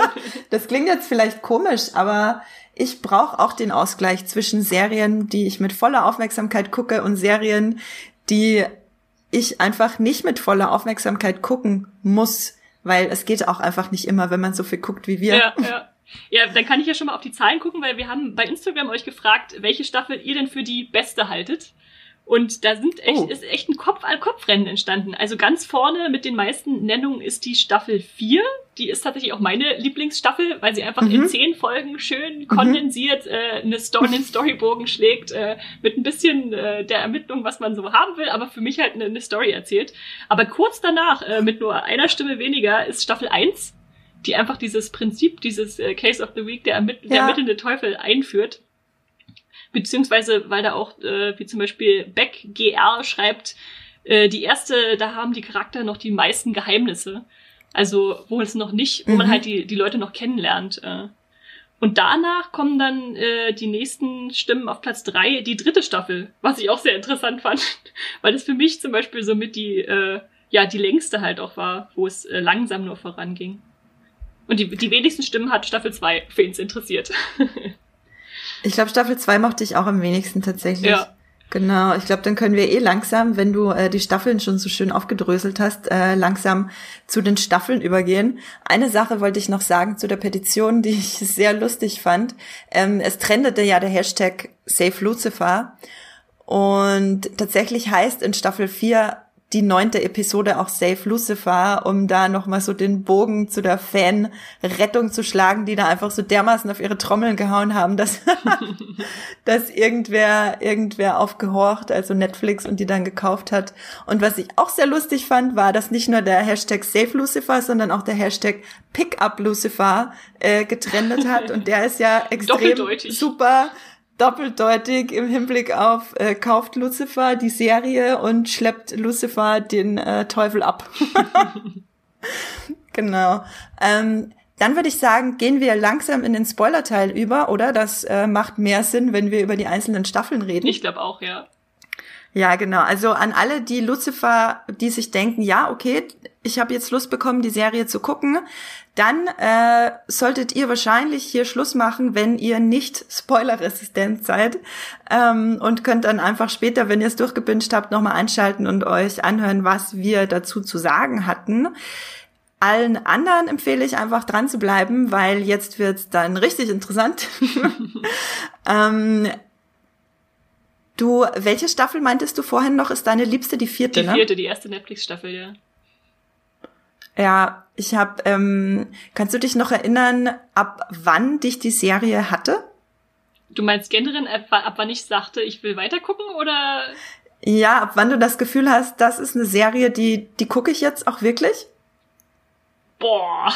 das klingt jetzt vielleicht komisch, aber ich brauche auch den Ausgleich zwischen Serien, die ich mit voller Aufmerksamkeit gucke und Serien, die ich einfach nicht mit voller Aufmerksamkeit gucken muss, weil es geht auch einfach nicht immer, wenn man so viel guckt wie wir. Ja, ja. Ja, dann kann ich ja schon mal auf die Zahlen gucken, weil wir haben bei Instagram euch gefragt, welche Staffel ihr denn für die beste haltet. Und da sind echt, oh. ist echt ein Kopf-an-Kopf-Rennen entstanden. Also ganz vorne mit den meisten Nennungen ist die Staffel 4. Die ist tatsächlich auch meine Lieblingsstaffel, weil sie einfach mhm. in zehn Folgen schön mhm. kondensiert äh, eine Story, einen Storybogen schlägt, äh, mit ein bisschen äh, der Ermittlung, was man so haben will, aber für mich halt eine, eine Story erzählt. Aber kurz danach, äh, mit nur einer Stimme weniger, ist Staffel 1 die einfach dieses Prinzip, dieses äh, Case of the Week, der, ermitt ja. der ermittelnde Teufel einführt. Beziehungsweise, weil da auch, äh, wie zum Beispiel Beck GR schreibt, äh, die erste, da haben die Charakter noch die meisten Geheimnisse. Also, wo es noch nicht, wo mhm. man halt die, die Leute noch kennenlernt. Äh. Und danach kommen dann äh, die nächsten Stimmen auf Platz drei, die dritte Staffel, was ich auch sehr interessant fand, weil es für mich zum Beispiel so mit die, äh, ja, die längste halt auch war, wo es äh, langsam nur voranging. Und die, die wenigsten Stimmen hat Staffel 2, für ihn interessiert. ich glaube, Staffel 2 mochte ich auch am wenigsten tatsächlich. Ja. Genau, ich glaube, dann können wir eh langsam, wenn du äh, die Staffeln schon so schön aufgedröselt hast, äh, langsam zu den Staffeln übergehen. Eine Sache wollte ich noch sagen zu der Petition, die ich sehr lustig fand. Ähm, es trendete ja der Hashtag Save Lucifer. Und tatsächlich heißt in Staffel 4 die neunte Episode auch Save Lucifer, um da nochmal so den Bogen zu der Fan-Rettung zu schlagen, die da einfach so dermaßen auf ihre Trommeln gehauen haben, dass, dass irgendwer, irgendwer aufgehorcht, also Netflix und die dann gekauft hat. Und was ich auch sehr lustig fand, war, dass nicht nur der Hashtag Save Lucifer, sondern auch der Hashtag Pickup Lucifer äh, getrendet hat. Und der ist ja extrem super doppeldeutig im Hinblick auf äh, kauft Lucifer die Serie und schleppt Lucifer den äh, Teufel ab. genau. Ähm, dann würde ich sagen, gehen wir langsam in den Spoilerteil über, oder? Das äh, macht mehr Sinn, wenn wir über die einzelnen Staffeln reden. Ich glaube auch, ja. Ja, genau. Also an alle, die Lucifer, die sich denken, ja, okay, ich habe jetzt Lust bekommen, die Serie zu gucken, dann äh, solltet ihr wahrscheinlich hier Schluss machen, wenn ihr nicht spoilerresistent seid ähm, und könnt dann einfach später, wenn ihr es durchgebinged habt, nochmal einschalten und euch anhören, was wir dazu zu sagen hatten. Allen anderen empfehle ich einfach dran zu bleiben, weil jetzt wird's dann richtig interessant. ähm, Du, welche Staffel meintest du vorhin noch, ist deine liebste, die vierte, Die vierte, ne? die erste Netflix-Staffel, ja. Ja, ich habe, ähm, kannst du dich noch erinnern, ab wann dich die Serie hatte? Du meinst generell, ab, ab wann ich sagte, ich will weitergucken, oder? Ja, ab wann du das Gefühl hast, das ist eine Serie, die, die gucke ich jetzt auch wirklich? Boah.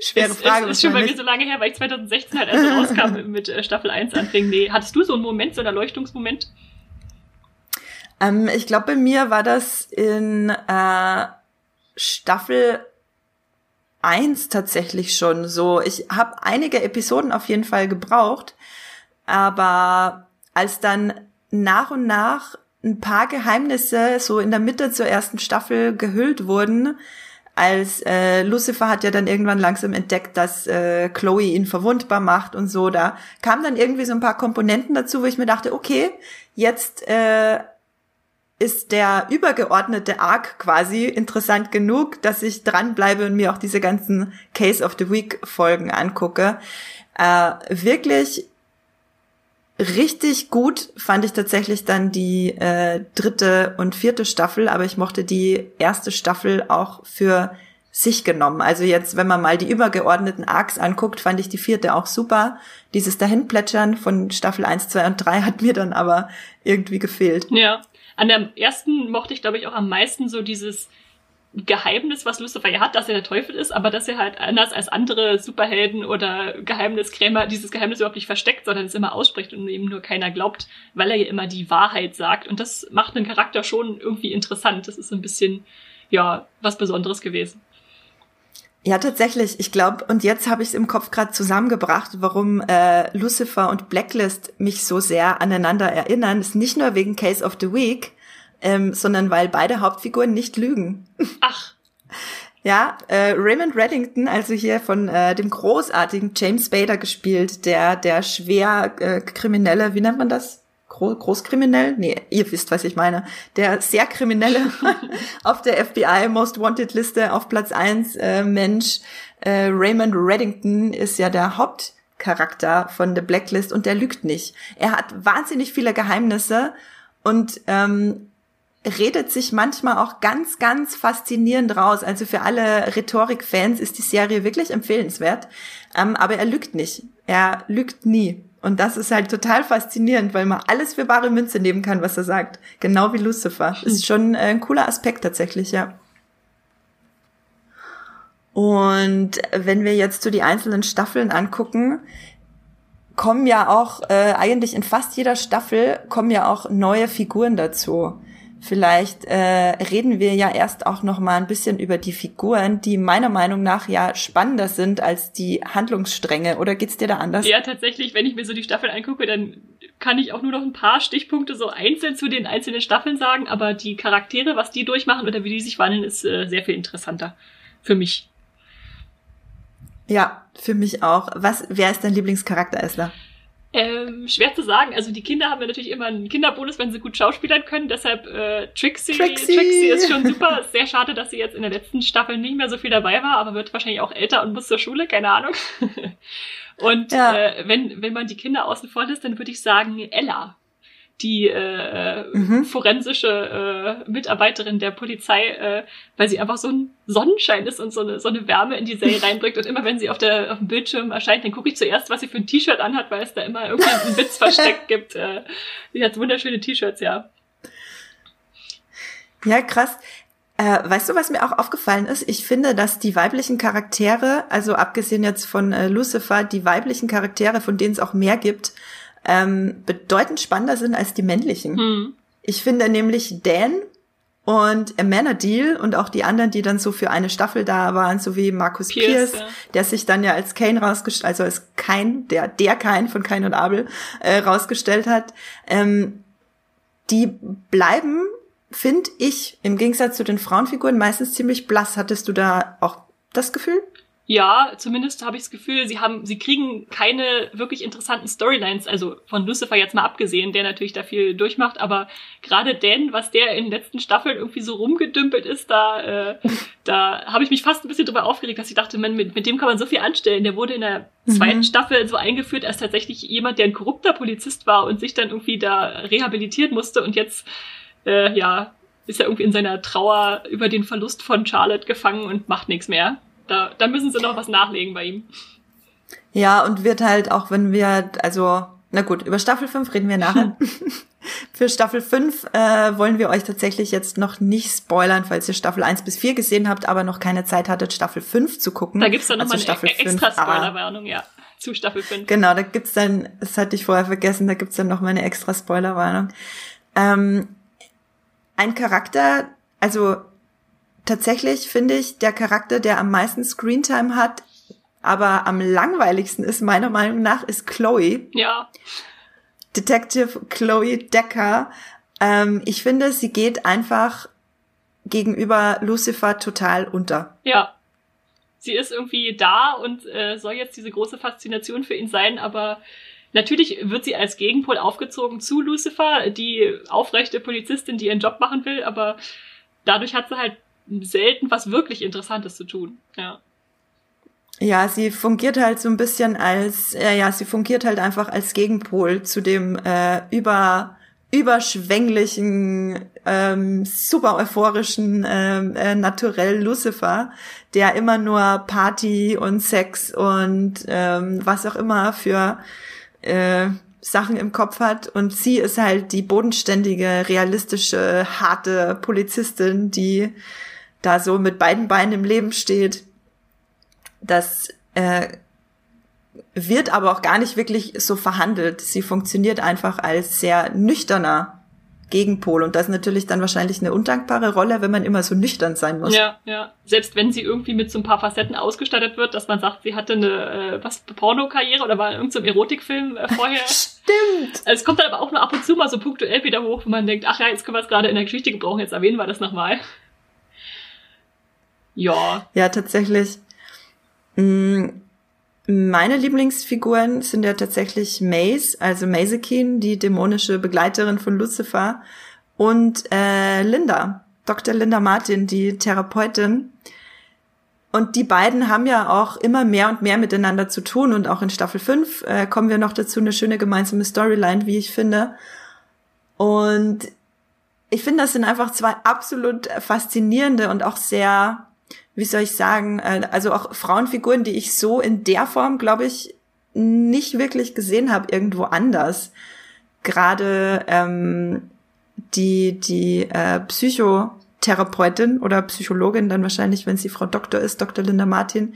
Schwere ist, Frage. Ist, ist schon bei mir so lange her, weil ich 2016 halt erst rauskam mit äh, Staffel 1 anfing. Nee, hattest du so einen Moment, so einen Erleuchtungsmoment? Ähm, ich glaube, bei mir war das in äh, Staffel 1 tatsächlich schon so. Ich habe einige Episoden auf jeden Fall gebraucht, aber als dann nach und nach ein paar Geheimnisse so in der Mitte zur ersten Staffel gehüllt wurden, als äh, Lucifer hat ja dann irgendwann langsam entdeckt, dass äh, Chloe ihn verwundbar macht und so. Da kamen dann irgendwie so ein paar Komponenten dazu, wo ich mir dachte, okay, jetzt äh, ist der übergeordnete Arc quasi interessant genug, dass ich dranbleibe und mir auch diese ganzen Case of the Week Folgen angucke. Äh, wirklich Richtig gut fand ich tatsächlich dann die äh, dritte und vierte Staffel, aber ich mochte die erste Staffel auch für sich genommen. Also jetzt, wenn man mal die übergeordneten Arcs anguckt, fand ich die vierte auch super. Dieses Dahinplätschern von Staffel 1, 2 und 3 hat mir dann aber irgendwie gefehlt. Ja, an der ersten mochte ich, glaube ich, auch am meisten so dieses Geheimnis, was Lucifer ja hat, dass er der Teufel ist, aber dass er halt anders als andere Superhelden oder Geheimniskrämer dieses Geheimnis überhaupt nicht versteckt, sondern es immer ausspricht und ihm nur keiner glaubt, weil er ja immer die Wahrheit sagt. Und das macht einen Charakter schon irgendwie interessant. Das ist ein bisschen, ja, was Besonderes gewesen. Ja, tatsächlich. Ich glaube, und jetzt habe ich es im Kopf gerade zusammengebracht, warum äh, Lucifer und Blacklist mich so sehr aneinander erinnern. Ist nicht nur wegen Case of the Week, ähm, sondern weil beide Hauptfiguren nicht lügen. Ach. Ja, äh, Raymond Reddington, also hier von äh, dem großartigen James Bader gespielt, der der schwer äh, kriminelle, wie nennt man das? Gro Großkriminell? Nee, ihr wisst, was ich meine. Der sehr kriminelle auf der FBI Most Wanted Liste auf Platz eins äh, Mensch. Äh, Raymond Reddington ist ja der Hauptcharakter von The Blacklist und der lügt nicht. Er hat wahnsinnig viele Geheimnisse und ähm, redet sich manchmal auch ganz, ganz faszinierend raus. Also für alle Rhetorik-Fans ist die Serie wirklich empfehlenswert. Ähm, aber er lügt nicht. Er lügt nie. Und das ist halt total faszinierend, weil man alles für bare Münze nehmen kann, was er sagt. Genau wie Lucifer. Ist schon äh, ein cooler Aspekt tatsächlich, ja. Und wenn wir jetzt so die einzelnen Staffeln angucken, kommen ja auch äh, eigentlich in fast jeder Staffel kommen ja auch neue Figuren dazu. Vielleicht äh, reden wir ja erst auch noch mal ein bisschen über die Figuren, die meiner Meinung nach ja spannender sind als die Handlungsstränge. Oder geht's dir da anders? Ja, tatsächlich, wenn ich mir so die Staffeln angucke, dann kann ich auch nur noch ein paar Stichpunkte so einzeln zu den einzelnen Staffeln sagen. Aber die Charaktere, was die durchmachen oder wie die sich wandeln, ist äh, sehr viel interessanter für mich. Ja, für mich auch. Was, wer ist dein Lieblingscharakter, Esther? Ähm, schwer zu sagen. Also die Kinder haben ja natürlich immer einen Kinderbonus, wenn sie gut schauspielern können. Deshalb äh, Trixie, Trixie. Trixie ist schon super. Sehr schade, dass sie jetzt in der letzten Staffel nicht mehr so viel dabei war, aber wird wahrscheinlich auch älter und muss zur Schule, keine Ahnung. und ja. äh, wenn, wenn man die Kinder außen vor lässt, dann würde ich sagen Ella die äh, mhm. forensische äh, Mitarbeiterin der Polizei, äh, weil sie einfach so ein Sonnenschein ist und so eine, so eine Wärme in die Serie reinbringt. Und immer wenn sie auf, der, auf dem Bildschirm erscheint, dann gucke ich zuerst, was sie für ein T-Shirt anhat, weil es da immer irgendwie einen Witz versteckt gibt. Äh, sie hat wunderschöne T-Shirts, ja. Ja, krass. Äh, weißt du, was mir auch aufgefallen ist? Ich finde, dass die weiblichen Charaktere, also abgesehen jetzt von äh, Lucifer, die weiblichen Charaktere, von denen es auch mehr gibt, ähm, bedeutend spannender sind als die männlichen. Hm. Ich finde nämlich Dan und Amanda Deal und auch die anderen, die dann so für eine Staffel da waren, so wie Markus Pierce, Pierce ja. der sich dann ja als Kane rausgestellt, also als Kain, der der Kain von Kain und Abel äh, rausgestellt hat, ähm, die bleiben, finde ich, im Gegensatz zu den Frauenfiguren meistens ziemlich blass. Hattest du da auch das Gefühl? Ja, zumindest habe ich das Gefühl, sie haben, sie kriegen keine wirklich interessanten Storylines, also von Lucifer jetzt mal abgesehen, der natürlich da viel durchmacht, aber gerade Dan, was der in den letzten Staffeln irgendwie so rumgedümpelt ist, da, äh, da habe ich mich fast ein bisschen drüber aufgeregt, dass ich dachte, man, mit, mit dem kann man so viel anstellen. Der wurde in der zweiten mhm. Staffel so eingeführt als tatsächlich jemand, der ein korrupter Polizist war und sich dann irgendwie da rehabilitiert musste und jetzt, äh, ja, ist er irgendwie in seiner Trauer über den Verlust von Charlotte gefangen und macht nichts mehr. Da, da müssen sie noch was nachlegen bei ihm. Ja, und wird halt auch, wenn wir, also, na gut, über Staffel 5 reden wir nachher. Für Staffel 5 äh, wollen wir euch tatsächlich jetzt noch nicht spoilern, falls ihr Staffel 1 bis 4 gesehen habt, aber noch keine Zeit hattet, Staffel 5 zu gucken. Da gibt's dann nochmal also eine e extra Spoilerwarnung, ja, zu Staffel 5. Genau, da gibt's dann, das hatte ich vorher vergessen, da gibt's dann nochmal eine extra Spoilerwarnung. Ähm, ein Charakter, also tatsächlich finde ich, der Charakter, der am meisten Screentime hat, aber am langweiligsten ist, meiner Meinung nach, ist Chloe. Ja. Detective Chloe Decker. Ähm, ich finde, sie geht einfach gegenüber Lucifer total unter. Ja. Sie ist irgendwie da und äh, soll jetzt diese große Faszination für ihn sein, aber natürlich wird sie als Gegenpol aufgezogen zu Lucifer, die aufrechte Polizistin, die ihren Job machen will, aber dadurch hat sie halt selten was wirklich Interessantes zu tun. Ja. Ja, sie fungiert halt so ein bisschen als, äh, ja, sie fungiert halt einfach als Gegenpol zu dem äh, über überschwänglichen, ähm, super euphorischen ähm, äh, Naturell Lucifer, der immer nur Party und Sex und ähm, was auch immer für äh, Sachen im Kopf hat. Und sie ist halt die bodenständige, realistische, harte Polizistin, die da so mit beiden Beinen im Leben steht. Das äh, wird aber auch gar nicht wirklich so verhandelt. Sie funktioniert einfach als sehr nüchterner Gegenpol. Und das ist natürlich dann wahrscheinlich eine undankbare Rolle, wenn man immer so nüchtern sein muss. Ja, ja. Selbst wenn sie irgendwie mit so ein paar Facetten ausgestattet wird, dass man sagt, sie hatte eine äh, was Pornokarriere oder war in irgendeinem Erotikfilm äh, vorher. Stimmt. Also es kommt dann aber auch nur ab und zu mal so punktuell wieder hoch, wo man denkt, ach ja, jetzt können wir es gerade in der Geschichte gebrauchen, jetzt erwähnen wir das nochmal. Ja. Ja, tatsächlich. Mm, meine Lieblingsfiguren sind ja tatsächlich Maze, also Mazekin, die dämonische Begleiterin von Lucifer, und äh, Linda, Dr. Linda Martin, die Therapeutin. Und die beiden haben ja auch immer mehr und mehr miteinander zu tun. Und auch in Staffel 5 äh, kommen wir noch dazu, eine schöne gemeinsame Storyline, wie ich finde. Und ich finde, das sind einfach zwei absolut faszinierende und auch sehr wie soll ich sagen, äh, also auch Frauenfiguren, die ich so in der Form, glaube ich, nicht wirklich gesehen habe irgendwo anders. Gerade ähm, die die äh, Psychotherapeutin oder Psychologin dann wahrscheinlich, wenn sie Frau Doktor ist, Dr. Linda Martin,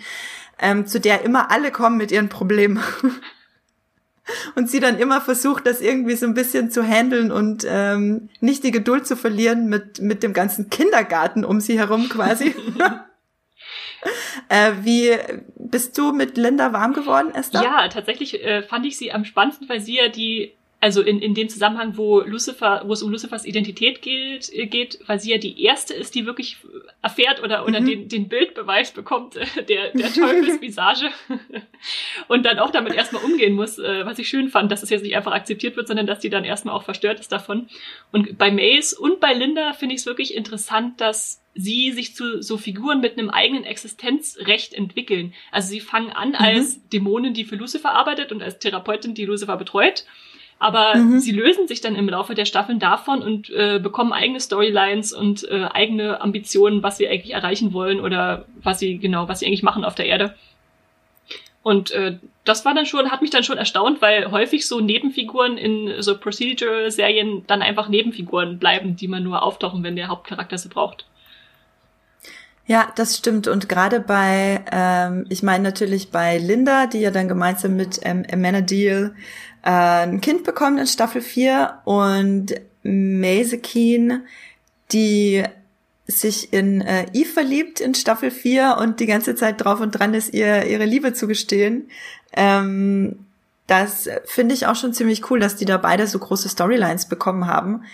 ähm, zu der immer alle kommen mit ihren Problemen. und sie dann immer versucht, das irgendwie so ein bisschen zu handeln und ähm, nicht die Geduld zu verlieren mit mit dem ganzen Kindergarten um sie herum quasi. Äh, wie bist du mit Linda warm geworden, Esther? Ja, tatsächlich äh, fand ich sie am spannendsten, weil sie ja die also in, in dem Zusammenhang, wo Lucifer, wo es um Lucifers Identität geht, äh, geht, weil sie ja die erste ist, die wirklich erfährt oder, oder mhm. den, den Bildbeweis bekommt, der, der Teufelsvisage und dann auch damit erstmal umgehen muss, äh, was ich schön fand, dass es jetzt nicht einfach akzeptiert wird, sondern dass die dann erstmal auch verstört ist davon. Und bei Mace und bei Linda finde ich es wirklich interessant, dass sie sich zu so Figuren mit einem eigenen Existenzrecht entwickeln. Also sie fangen an mhm. als Dämonen, die für Lucifer arbeitet und als Therapeutin, die Lucifer betreut aber mhm. sie lösen sich dann im Laufe der Staffeln davon und äh, bekommen eigene Storylines und äh, eigene Ambitionen, was sie eigentlich erreichen wollen oder was sie genau, was sie eigentlich machen auf der Erde. Und äh, das war dann schon, hat mich dann schon erstaunt, weil häufig so Nebenfiguren in so Procedural-Serien dann einfach Nebenfiguren bleiben, die man nur auftauchen, wenn der Hauptcharakter sie braucht. Ja, das stimmt. Und gerade bei, ähm, ich meine natürlich bei Linda, die ja dann gemeinsam mit ähm, Amanda Deal äh, ein Kind bekommen in Staffel 4 und Maze Keen, die sich in äh, Eve verliebt in Staffel 4 und die ganze Zeit drauf und dran ist, ihr ihre Liebe zu gestehen. Ähm, das finde ich auch schon ziemlich cool, dass die da beide so große Storylines bekommen haben,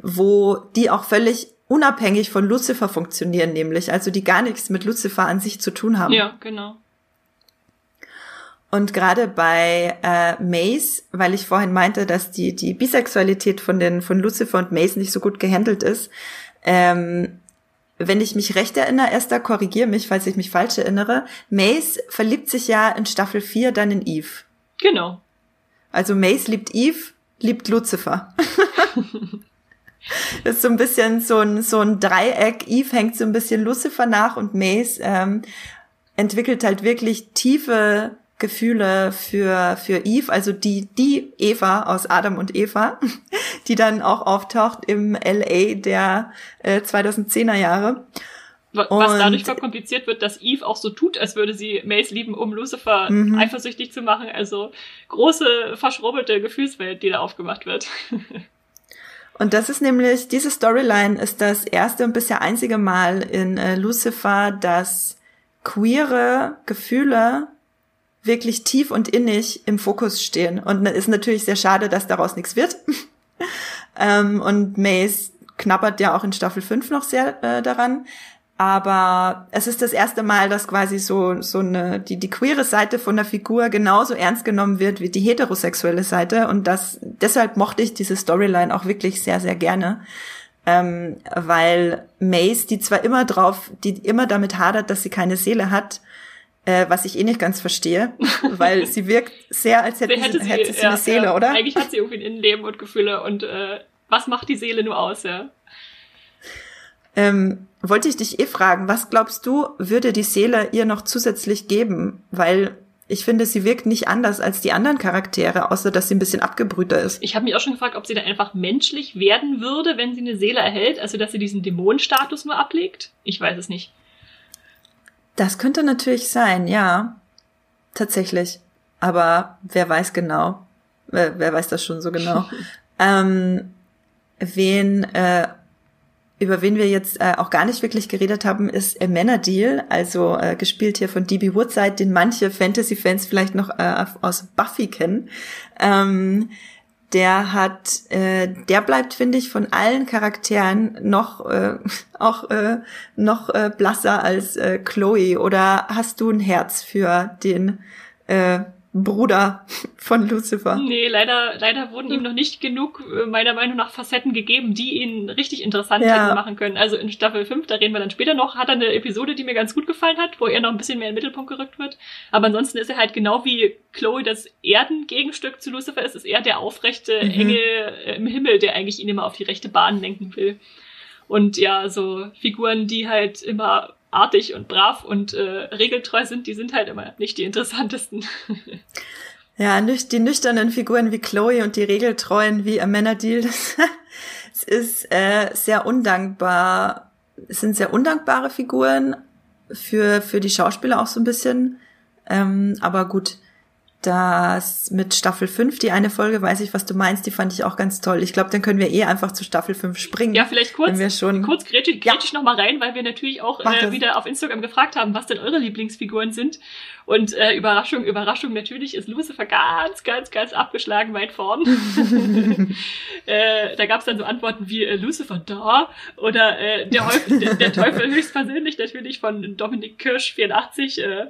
wo die auch völlig unabhängig von Lucifer funktionieren, nämlich, also die gar nichts mit Lucifer an sich zu tun haben. Ja, genau. Und gerade bei äh, Mace, weil ich vorhin meinte, dass die, die Bisexualität von, den, von Lucifer und Mace nicht so gut gehandelt ist, ähm, wenn ich mich recht erinnere, Esther, korrigiere mich, falls ich mich falsch erinnere, Mace verliebt sich ja in Staffel 4 dann in Eve. Genau. Also Mace liebt Eve, liebt Lucifer. das ist so ein bisschen so ein, so ein Dreieck. Eve hängt so ein bisschen Lucifer nach und Mace ähm, entwickelt halt wirklich tiefe Gefühle für, für Eve, also die, die Eva aus Adam und Eva, die dann auch auftaucht im LA der äh, 2010er Jahre. Was und dadurch verkompliziert wird, dass Eve auch so tut, als würde sie Mace lieben, um Lucifer mhm. eifersüchtig zu machen. Also große, verschrubbelte Gefühlswelt, die da aufgemacht wird. Und das ist nämlich, diese Storyline ist das erste und bisher einzige Mal in äh, Lucifer, dass queere Gefühle wirklich tief und innig im Fokus stehen. Und ist natürlich sehr schade, dass daraus nichts wird. ähm, und Mace knabbert ja auch in Staffel 5 noch sehr äh, daran. Aber es ist das erste Mal, dass quasi so, so eine, die, die queere Seite von der Figur genauso ernst genommen wird wie die heterosexuelle Seite. Und das, deshalb mochte ich diese Storyline auch wirklich sehr, sehr gerne. Ähm, weil Mace, die zwar immer drauf, die immer damit hadert, dass sie keine Seele hat, äh, was ich eh nicht ganz verstehe, weil sie wirkt sehr, als hätte, hätte sie, hätte sie ja, eine Seele, ja. oder? Eigentlich hat sie irgendwie ein Innenleben und Gefühle und äh, was macht die Seele nur aus, ja? Ähm, wollte ich dich eh fragen, was glaubst du, würde die Seele ihr noch zusätzlich geben? Weil ich finde, sie wirkt nicht anders als die anderen Charaktere, außer dass sie ein bisschen abgebrühter ist. Ich habe mich auch schon gefragt, ob sie dann einfach menschlich werden würde, wenn sie eine Seele erhält, also dass sie diesen Dämonenstatus nur ablegt. Ich weiß es nicht. Das könnte natürlich sein, ja. Tatsächlich. Aber wer weiß genau? Wer, wer weiß das schon so genau? ähm, wen, äh, über wen wir jetzt äh, auch gar nicht wirklich geredet haben, ist Amenadiel, also äh, gespielt hier von D.B. Woodside, den manche Fantasy-Fans vielleicht noch äh, aus Buffy kennen. Ähm, der hat, äh, der bleibt, finde ich, von allen Charakteren noch äh, auch äh, noch äh, blasser als äh, Chloe. Oder hast du ein Herz für den äh, Bruder von Lucifer. Nee, leider, leider wurden ihm noch nicht genug, äh, meiner Meinung nach, Facetten gegeben, die ihn richtig interessant ja. hätten machen können. Also in Staffel 5, da reden wir dann später noch, hat er eine Episode, die mir ganz gut gefallen hat, wo er noch ein bisschen mehr in den Mittelpunkt gerückt wird. Aber ansonsten ist er halt genau wie Chloe das Erdengegenstück zu Lucifer ist, ist er der aufrechte mhm. Engel äh, im Himmel, der eigentlich ihn immer auf die rechte Bahn lenken will. Und ja, so Figuren, die halt immer artig und brav und äh, regeltreu sind, die sind halt immer nicht die interessantesten. ja, die nüchternen Figuren wie Chloe und die regeltreuen wie Amenadiel, das, das ist äh, sehr undankbar. Es sind sehr undankbare Figuren für, für die Schauspieler auch so ein bisschen. Ähm, aber gut, das mit Staffel 5, die eine Folge, weiß ich, was du meinst, die fand ich auch ganz toll. Ich glaube, dann können wir eh einfach zu Staffel 5 springen. Ja, vielleicht kurz, wenn wir schon kurz grätsch, grätsch ja. ich noch mal rein, weil wir natürlich auch äh, wieder auf Instagram gefragt haben, was denn eure Lieblingsfiguren sind. Und äh, Überraschung, Überraschung, natürlich ist Lucifer ganz, ganz, ganz abgeschlagen weit vorn. äh, da gab es dann so Antworten wie äh, Lucifer da oder äh, der, Teufel, der, der Teufel höchstpersönlich natürlich von Dominik Kirsch 84. Äh,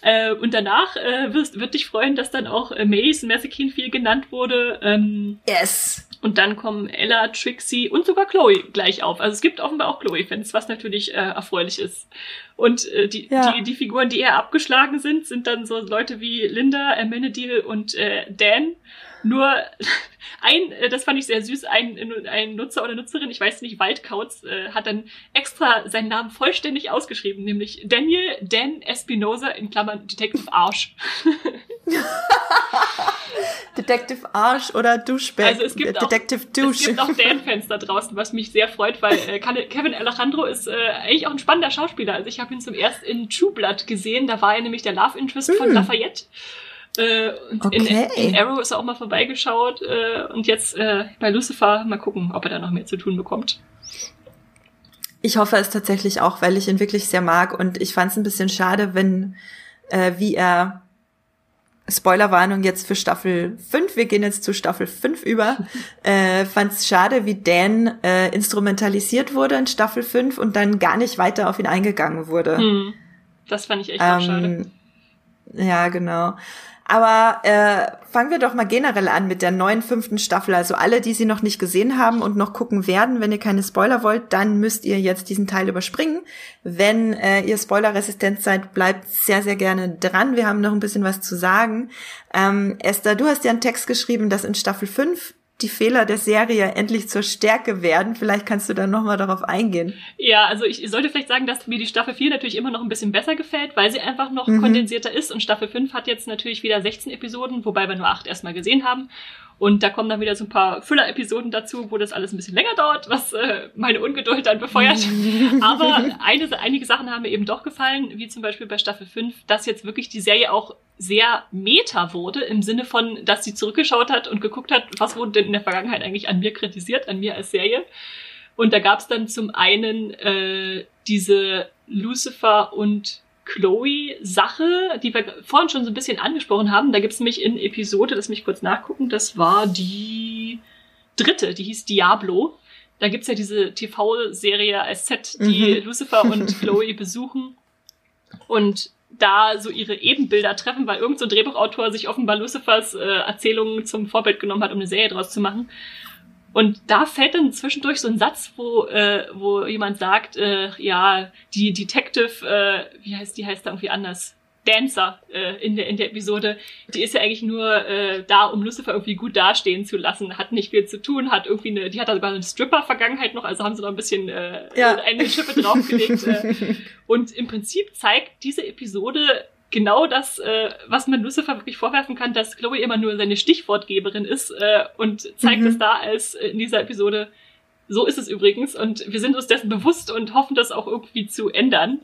äh, und danach äh, wirst, wird dich freuen, dass dann auch äh, Mace Messekin viel genannt wurde. Ähm, yes. Und dann kommen Ella, Trixie und sogar Chloe gleich auf. Also es gibt offenbar auch Chloe-Fans, was natürlich äh, erfreulich ist. Und äh, die, ja. die, die Figuren, die eher abgeschlagen sind, sind dann so Leute wie Linda, Amenadiel und äh, Dan. Nur ein, äh, das fand ich sehr süß, ein, ein Nutzer oder Nutzerin, ich weiß nicht, Waldkauz, äh, hat dann extra seinen Namen vollständig ausgeschrieben, nämlich Daniel Dan Espinosa in Klammern Detective Arsch. Detective Arsch oder Duschbag. Also es gibt Detective auch, Douche. Es gibt auch Dan-Fans da draußen, was mich sehr freut, weil äh, Kevin Alejandro ist äh, eigentlich auch ein spannender Schauspieler. Also ich habe ihn zum ersten in True Blood gesehen, da war er nämlich der Love Interest hm. von Lafayette. Äh, und okay. in, in, Arrow ist er auch mal vorbeigeschaut äh, und jetzt äh, bei Lucifer mal gucken, ob er da noch mehr zu tun bekommt. Ich hoffe es tatsächlich auch, weil ich ihn wirklich sehr mag und ich fand es ein bisschen schade, wenn äh, wie er Spoilerwarnung jetzt für Staffel 5, wir gehen jetzt zu Staffel 5 über, äh, fand es schade, wie Dan äh, instrumentalisiert wurde in Staffel 5 und dann gar nicht weiter auf ihn eingegangen wurde. Hm. Das fand ich echt ähm, auch schade. Ja, genau. Aber äh, fangen wir doch mal generell an mit der neuen fünften Staffel. Also alle, die sie noch nicht gesehen haben und noch gucken werden, wenn ihr keine Spoiler wollt, dann müsst ihr jetzt diesen Teil überspringen. Wenn äh, ihr spoilerresistent seid, bleibt sehr, sehr gerne dran. Wir haben noch ein bisschen was zu sagen. Ähm, Esther, du hast ja einen Text geschrieben, dass in Staffel 5 die Fehler der Serie endlich zur Stärke werden. Vielleicht kannst du dann nochmal darauf eingehen. Ja, also ich sollte vielleicht sagen, dass mir die Staffel 4 natürlich immer noch ein bisschen besser gefällt, weil sie einfach noch mhm. kondensierter ist. Und Staffel 5 hat jetzt natürlich wieder 16 Episoden, wobei wir nur 8 erstmal gesehen haben. Und da kommen dann wieder so ein paar Füller-Episoden dazu, wo das alles ein bisschen länger dauert, was äh, meine Ungeduld dann befeuert. Aber eine, einige Sachen haben mir eben doch gefallen, wie zum Beispiel bei Staffel 5, dass jetzt wirklich die Serie auch sehr meta wurde, im Sinne von, dass sie zurückgeschaut hat und geguckt hat, was wurde denn in der Vergangenheit eigentlich an mir kritisiert, an mir als Serie. Und da gab es dann zum einen äh, diese Lucifer und Chloe-Sache, die wir vorhin schon so ein bisschen angesprochen haben. Da gibt es nämlich in Episode, lass mich kurz nachgucken, das war die dritte, die hieß Diablo. Da gibt's ja diese TV-Serie als Set, die mhm. Lucifer und Chloe besuchen und da so ihre Ebenbilder treffen, weil irgendein so Drehbuchautor sich offenbar Lucifers äh, Erzählungen zum Vorbild genommen hat, um eine Serie draus zu machen. Und da fällt dann zwischendurch so ein Satz, wo, äh, wo jemand sagt, äh, ja, die Detective, äh, wie heißt die, heißt da irgendwie anders? Dancer äh, in, der, in der Episode, die ist ja eigentlich nur äh, da, um Lucifer irgendwie gut dastehen zu lassen, hat nicht viel zu tun, hat irgendwie eine, die hat da sogar eine Stripper-Vergangenheit noch, also haben sie noch ein bisschen äh, ja. eine Schippe draufgelegt. äh, und im Prinzip zeigt diese Episode genau das, äh, was man Lucifer wirklich vorwerfen kann, dass Chloe immer nur seine Stichwortgeberin ist äh, und zeigt mhm. es da als äh, in dieser Episode. So ist es übrigens und wir sind uns dessen bewusst und hoffen, das auch irgendwie zu ändern.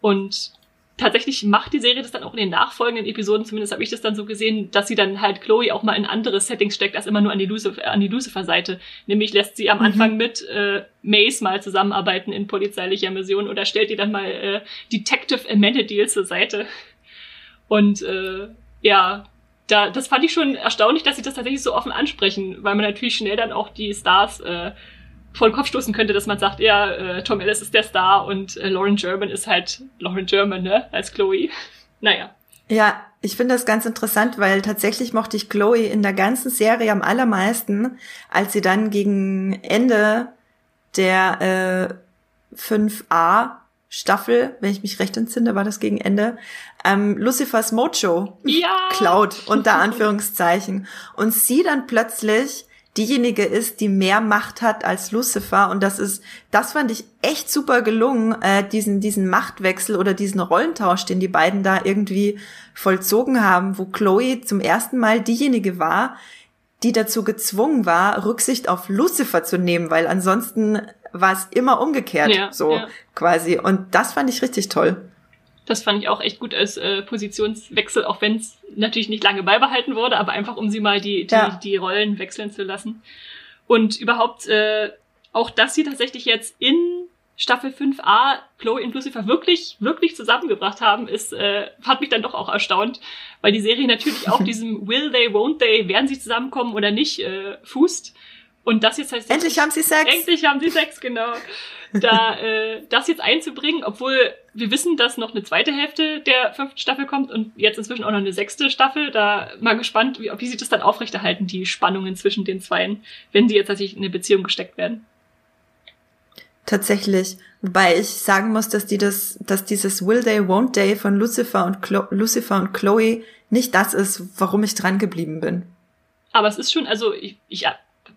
Und tatsächlich macht die Serie das dann auch in den nachfolgenden Episoden, zumindest habe ich das dann so gesehen, dass sie dann halt Chloe auch mal in andere Settings steckt, als immer nur an die, Lucifer, an die Lucifer-Seite. Nämlich lässt sie am mhm. Anfang mit äh, Mace mal zusammenarbeiten in polizeilicher Mission oder stellt ihr dann mal äh, Detective Amenadiel zur Seite. Und äh, ja, da, das fand ich schon erstaunlich, dass sie das tatsächlich so offen ansprechen, weil man natürlich schnell dann auch die Stars äh, vor den Kopf stoßen könnte, dass man sagt, ja, äh, Tom Ellis ist der Star und äh, Lauren German ist halt Lauren German, ne, als Chloe. Naja. Ja, ich finde das ganz interessant, weil tatsächlich mochte ich Chloe in der ganzen Serie am allermeisten, als sie dann gegen Ende der äh, 5a Staffel, wenn ich mich recht entsinne, war das gegen Ende, ähm, Lucifers Mojo ja. klaut, unter Anführungszeichen. Und sie dann plötzlich diejenige ist, die mehr Macht hat als Lucifer. Und das ist, das fand ich echt super gelungen, äh, diesen, diesen Machtwechsel oder diesen Rollentausch, den die beiden da irgendwie vollzogen haben, wo Chloe zum ersten Mal diejenige war, die dazu gezwungen war, Rücksicht auf Lucifer zu nehmen, weil ansonsten war es immer umgekehrt, ja, so ja. quasi. Und das fand ich richtig toll. Das fand ich auch echt gut als äh, Positionswechsel, auch wenn es natürlich nicht lange beibehalten wurde, aber einfach um sie mal die, die, ja. die Rollen wechseln zu lassen. Und überhaupt äh, auch, dass sie tatsächlich jetzt in Staffel 5a Chloe und Lucifer wirklich, wirklich zusammengebracht haben, ist, äh, hat mich dann doch auch erstaunt, weil die Serie natürlich auf diesem Will they, won't they, werden sie zusammenkommen oder nicht, äh, fußt. Und das jetzt heißt... Endlich haben sie Sex! Endlich haben sie Sex, genau da äh, das jetzt einzubringen, obwohl wir wissen, dass noch eine zweite Hälfte der fünften Staffel kommt und jetzt inzwischen auch noch eine sechste Staffel. Da mal gespannt, wie, wie sie das dann aufrechterhalten, die Spannungen zwischen den Zweien, wenn sie jetzt tatsächlich in eine Beziehung gesteckt werden. Tatsächlich. Wobei ich sagen muss, dass die das, dass dieses Will Day, Won't Day von Lucifer und Chlo Lucifer und Chloe nicht das ist, warum ich dran geblieben bin. Aber es ist schon, also ich, ich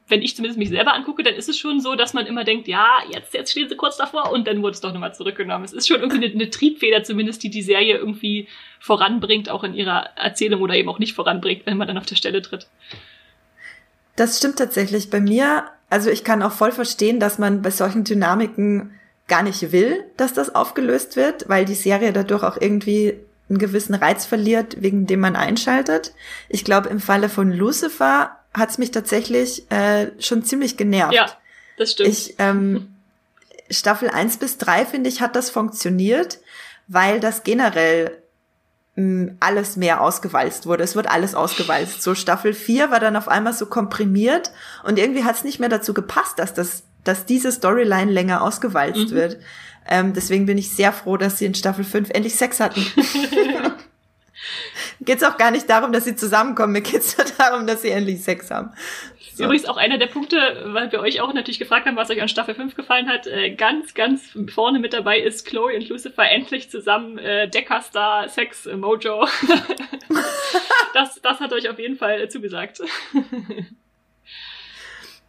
wenn ich zumindest mich selber angucke, dann ist es schon so, dass man immer denkt, ja, jetzt, jetzt stehen sie kurz davor und dann wurde es doch nochmal zurückgenommen. Es ist schon irgendwie eine, eine, Triebfeder zumindest, die die Serie irgendwie voranbringt, auch in ihrer Erzählung oder eben auch nicht voranbringt, wenn man dann auf der Stelle tritt. Das stimmt tatsächlich. Bei mir, also ich kann auch voll verstehen, dass man bei solchen Dynamiken gar nicht will, dass das aufgelöst wird, weil die Serie dadurch auch irgendwie einen gewissen Reiz verliert, wegen dem man einschaltet. Ich glaube, im Falle von Lucifer hat's mich tatsächlich äh, schon ziemlich genervt. Ja, das stimmt. Ich, ähm, Staffel 1 bis 3, finde ich, hat das funktioniert, weil das generell mh, mm, alles mehr ausgewalzt wurde. Es wird alles ausgewalzt. So Staffel 4 war dann auf einmal so komprimiert und irgendwie hat's nicht mehr dazu gepasst, dass das, dass diese Storyline länger ausgewalzt mhm. wird. Ähm, deswegen bin ich sehr froh, dass sie in Staffel 5 endlich Sex hatten. geht es auch gar nicht darum, dass sie zusammenkommen. Mir geht es nur darum, dass sie endlich Sex haben. So. Übrigens auch einer der Punkte, weil wir euch auch natürlich gefragt haben, was euch an Staffel 5 gefallen hat. Äh, ganz, ganz vorne mit dabei ist Chloe und Lucifer endlich zusammen äh, Deckerstar Sex Mojo. das, das hat euch auf jeden Fall zugesagt.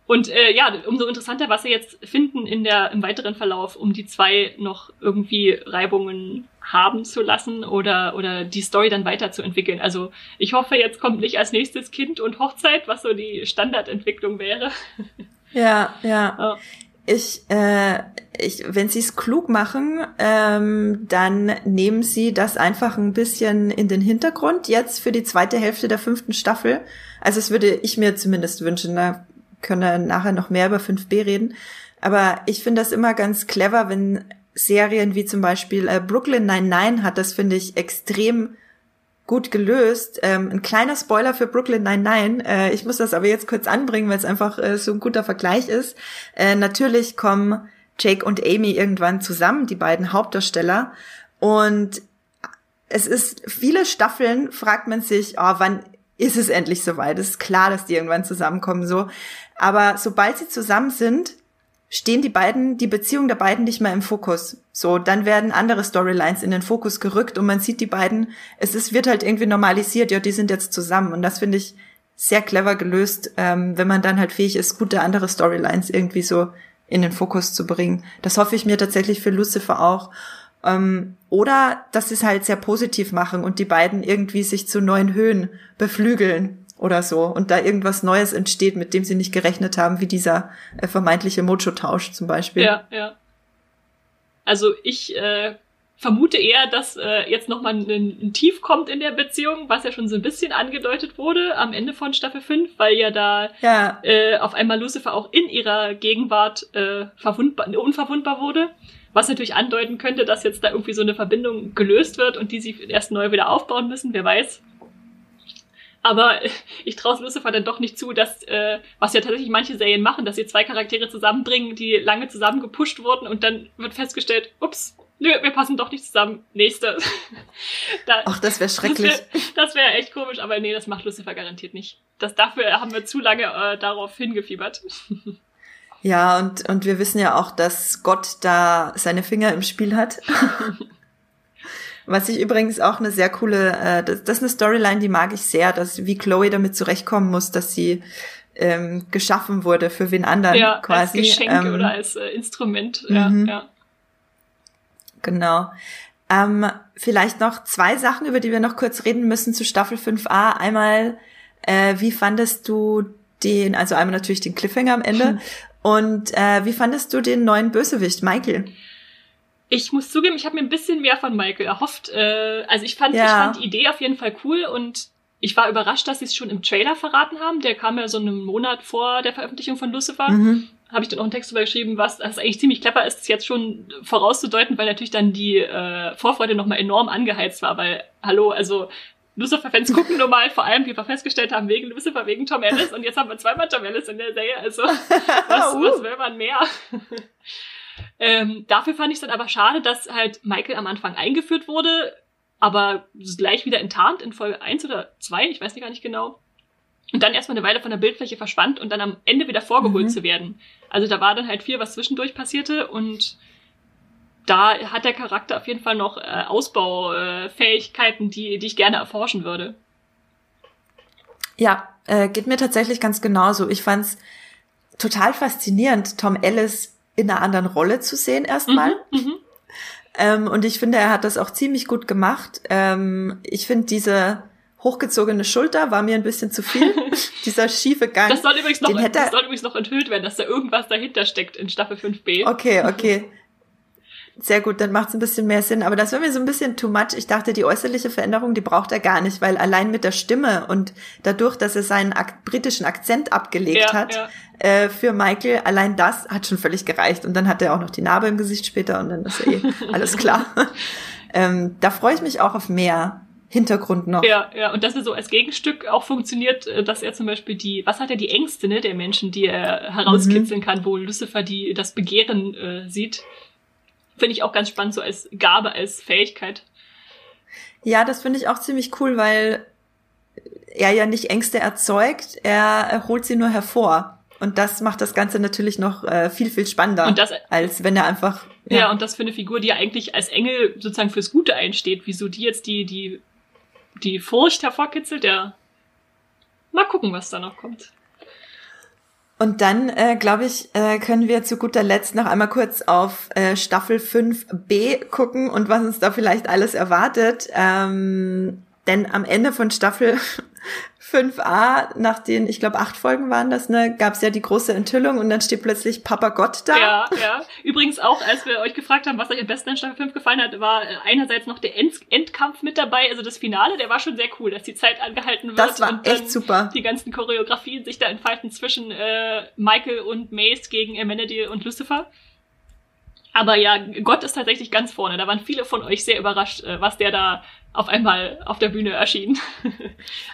Und äh, ja, umso interessanter, was sie jetzt finden in der, im weiteren Verlauf, um die zwei noch irgendwie Reibungen haben zu lassen oder, oder die Story dann weiterzuentwickeln. Also ich hoffe, jetzt kommt nicht als nächstes Kind und Hochzeit, was so die Standardentwicklung wäre. Ja, ja. Oh. Ich, äh, ich, wenn sie es klug machen, ähm, dann nehmen sie das einfach ein bisschen in den Hintergrund jetzt für die zweite Hälfte der fünften Staffel. Also es würde ich mir zumindest wünschen. Da können wir nachher noch mehr über 5b reden. Aber ich finde das immer ganz clever, wenn Serien wie zum Beispiel äh, Brooklyn 99 hat das, finde ich, extrem gut gelöst. Ähm, ein kleiner Spoiler für Brooklyn 99. Äh, ich muss das aber jetzt kurz anbringen, weil es einfach äh, so ein guter Vergleich ist. Äh, natürlich kommen Jake und Amy irgendwann zusammen, die beiden Hauptdarsteller. Und es ist viele Staffeln, fragt man sich, oh, wann ist es endlich soweit? Es ist klar, dass die irgendwann zusammenkommen, so. Aber sobald sie zusammen sind, stehen die beiden, die Beziehung der beiden nicht mehr im Fokus. So, dann werden andere Storylines in den Fokus gerückt und man sieht die beiden, es ist, wird halt irgendwie normalisiert, ja, die sind jetzt zusammen. Und das finde ich sehr clever gelöst, ähm, wenn man dann halt fähig ist, gute andere Storylines irgendwie so in den Fokus zu bringen. Das hoffe ich mir tatsächlich für Lucifer auch. Ähm, oder dass sie es halt sehr positiv machen und die beiden irgendwie sich zu neuen Höhen beflügeln oder so und da irgendwas Neues entsteht, mit dem sie nicht gerechnet haben, wie dieser äh, vermeintliche Mojo-Tausch zum Beispiel. Ja, ja. Also ich äh, vermute eher, dass äh, jetzt nochmal ein, ein Tief kommt in der Beziehung, was ja schon so ein bisschen angedeutet wurde am Ende von Staffel 5, weil ja da ja. Äh, auf einmal Lucifer auch in ihrer Gegenwart äh, verwundbar, unverwundbar wurde. Was natürlich andeuten könnte, dass jetzt da irgendwie so eine Verbindung gelöst wird und die sie erst neu wieder aufbauen müssen, wer weiß. Aber ich traue Lucifer dann doch nicht zu, dass, äh, was ja tatsächlich manche Serien machen, dass sie zwei Charaktere zusammenbringen, die lange zusammen gepusht wurden und dann wird festgestellt, ups, nö, wir passen doch nicht zusammen. Nächste. da, Ach, das wäre schrecklich. Das wäre wär echt komisch, aber nee, das macht Lucifer garantiert nicht. Das, dafür haben wir zu lange äh, darauf hingefiebert. Ja, und, und wir wissen ja auch, dass Gott da seine Finger im Spiel hat. Was ich übrigens auch eine sehr coole, äh, das, das ist eine Storyline, die mag ich sehr, dass wie Chloe damit zurechtkommen muss, dass sie ähm, geschaffen wurde für wen anderen ja, quasi. Als Geschenk ähm, oder als äh, Instrument. Ja, mhm. ja. Genau. Ähm, vielleicht noch zwei Sachen, über die wir noch kurz reden müssen zu Staffel 5a. Einmal, äh, wie fandest du den, also einmal natürlich den Cliffhanger am Ende. Und äh, wie fandest du den neuen Bösewicht, Michael? Ich muss zugeben, ich habe mir ein bisschen mehr von Michael erhofft. Äh, also ich fand, Ja. ich fand die Idee auf jeden Fall cool und ich war überrascht, dass sie es schon im Trailer verraten haben. Der kam ja so einen Monat vor der Veröffentlichung von Lucifer. Mhm. Habe ich dann auch einen Text drüber geschrieben, was das eigentlich ziemlich clever ist, das jetzt schon vorauszudeuten, weil natürlich dann die äh, Vorfreude nochmal enorm angeheizt war, weil, hallo, also Lucifer-Fans gucken nur mal, vor allem, wie wir festgestellt haben, wegen Lucifer, wegen Tom Ellis und jetzt haben wir zweimal Tom Ellis in der Serie, also was, Uh. was will man mehr? ähm, dafür fand ich es dann aber schade, dass halt Michael am Anfang eingeführt wurde, aber gleich wieder enttarnt in Folge 1 oder 2, ich weiß nicht gar nicht genau. Und dann erstmal eine Weile von der Bildfläche verschwand und dann am Ende wieder vorgeholt Mhm. zu werden. Also da war dann halt viel, was zwischendurch passierte und da hat der Charakter auf jeden Fall noch äh, Ausbaufähigkeiten, äh, Fähigkeiten, die, die ich gerne erforschen würde. Ja, äh, geht mir tatsächlich ganz genauso. Ich fand's total faszinierend, Tom Ellis in einer anderen Rolle zu sehen erstmal. Mhm, mhm. Ähm, und ich finde, er hat das auch ziemlich gut gemacht. Ähm, ich finde, diese hochgezogene Schulter war mir ein bisschen zu viel. Dieser schiefe Gang. Das soll übrigens noch, Den hätte das soll übrigens noch enthüllt werden, dass da irgendwas dahinter steckt in Staffel 5b. Okay, okay. Sehr gut, dann macht es ein bisschen mehr Sinn. Aber das war mir so ein bisschen too much. Ich dachte, die äußerliche Veränderung, die braucht er gar nicht, weil allein mit der Stimme und dadurch, dass er seinen ak britischen Akzent abgelegt Ja, hat, ja. Äh, für Michael, allein das hat schon völlig gereicht. Und dann hat er auch noch die Narbe im Gesicht später und dann ist eh alles klar. ähm, da freue ich mich auch auf mehr Hintergrund noch. Ja, ja, und dass er so als Gegenstück auch funktioniert, äh, dass er zum Beispiel die, was hat er, die Ängste ne, der Menschen, die er herauskitzeln Mhm. kann, wo Lucifer die, das Begehren äh, sieht. Finde ich auch ganz spannend, so als Gabe, als Fähigkeit. Ja, das finde ich auch ziemlich cool, weil er ja nicht Ängste erzeugt, er, holt sie nur hervor. Und das macht das Ganze natürlich noch äh, viel, viel spannender, das, als wenn er einfach. ja. und das für eine Figur, die ja eigentlich als Engel sozusagen fürs Gute einsteht, wieso die jetzt die, die, die Furcht hervorkitzelt, ja. Mal gucken, was da noch kommt. Und dann, äh, glaube ich, äh, können wir zu guter Letzt noch einmal kurz auf äh, Staffel 5b gucken und was uns da vielleicht alles erwartet. Ähm, denn am Ende von Staffel 5a, nach den, ich glaube, acht Folgen waren das, ne, gab es ja die große Enthüllung und dann steht plötzlich Papa Gott da. Ja, ja. Übrigens auch, als wir euch gefragt haben, was euch am besten an Staffel 5 gefallen hat, war äh, einerseits noch der End Endkampf mit dabei, also das Finale, der war schon sehr cool, dass die Zeit angehalten wird Das war echt super. die ganzen Choreografien sich da entfalten zwischen äh, Michael und Mace gegen Amenadiel und Lucifer. Aber ja, Gott ist tatsächlich ganz vorne. Da waren viele von euch sehr überrascht, äh, was der da auf einmal auf der Bühne erschien.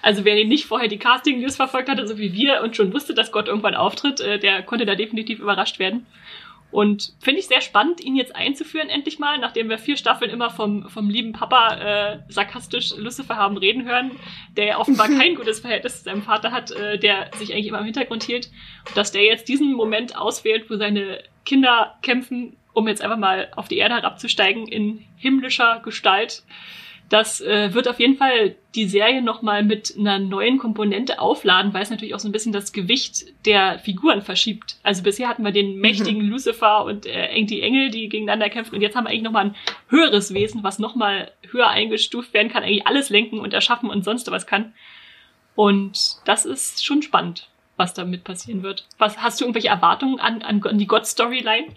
also wer nicht vorher die Casting-News verfolgt hatte, so wie wir, und schon wusste, dass Gott irgendwann auftritt, äh, der konnte da definitiv überrascht werden. Und finde ich sehr spannend, ihn jetzt einzuführen, endlich mal, nachdem wir vier Staffeln immer vom, vom lieben Papa äh, sarkastisch Lucifer haben reden hören, der ja offenbar kein gutes Verhältnis zu seinem Vater hat, äh, der sich eigentlich immer im Hintergrund hielt. Und dass der jetzt diesen Moment auswählt, wo seine Kinder kämpfen, um jetzt einfach mal auf die Erde herabzusteigen in himmlischer Gestalt. Das äh, wird auf jeden Fall die Serie nochmal mit einer neuen Komponente aufladen, weil es natürlich auch so ein bisschen das Gewicht der Figuren verschiebt. Also bisher hatten wir den mächtigen Lucifer und äh, die Engel, die gegeneinander kämpfen. Und jetzt haben wir eigentlich nochmal ein höheres Wesen, was nochmal höher eingestuft werden kann, eigentlich alles lenken und erschaffen und sonst was kann. Und das ist schon spannend, was damit passieren wird. Was Hast du irgendwelche Erwartungen an, an, an die God-Storyline?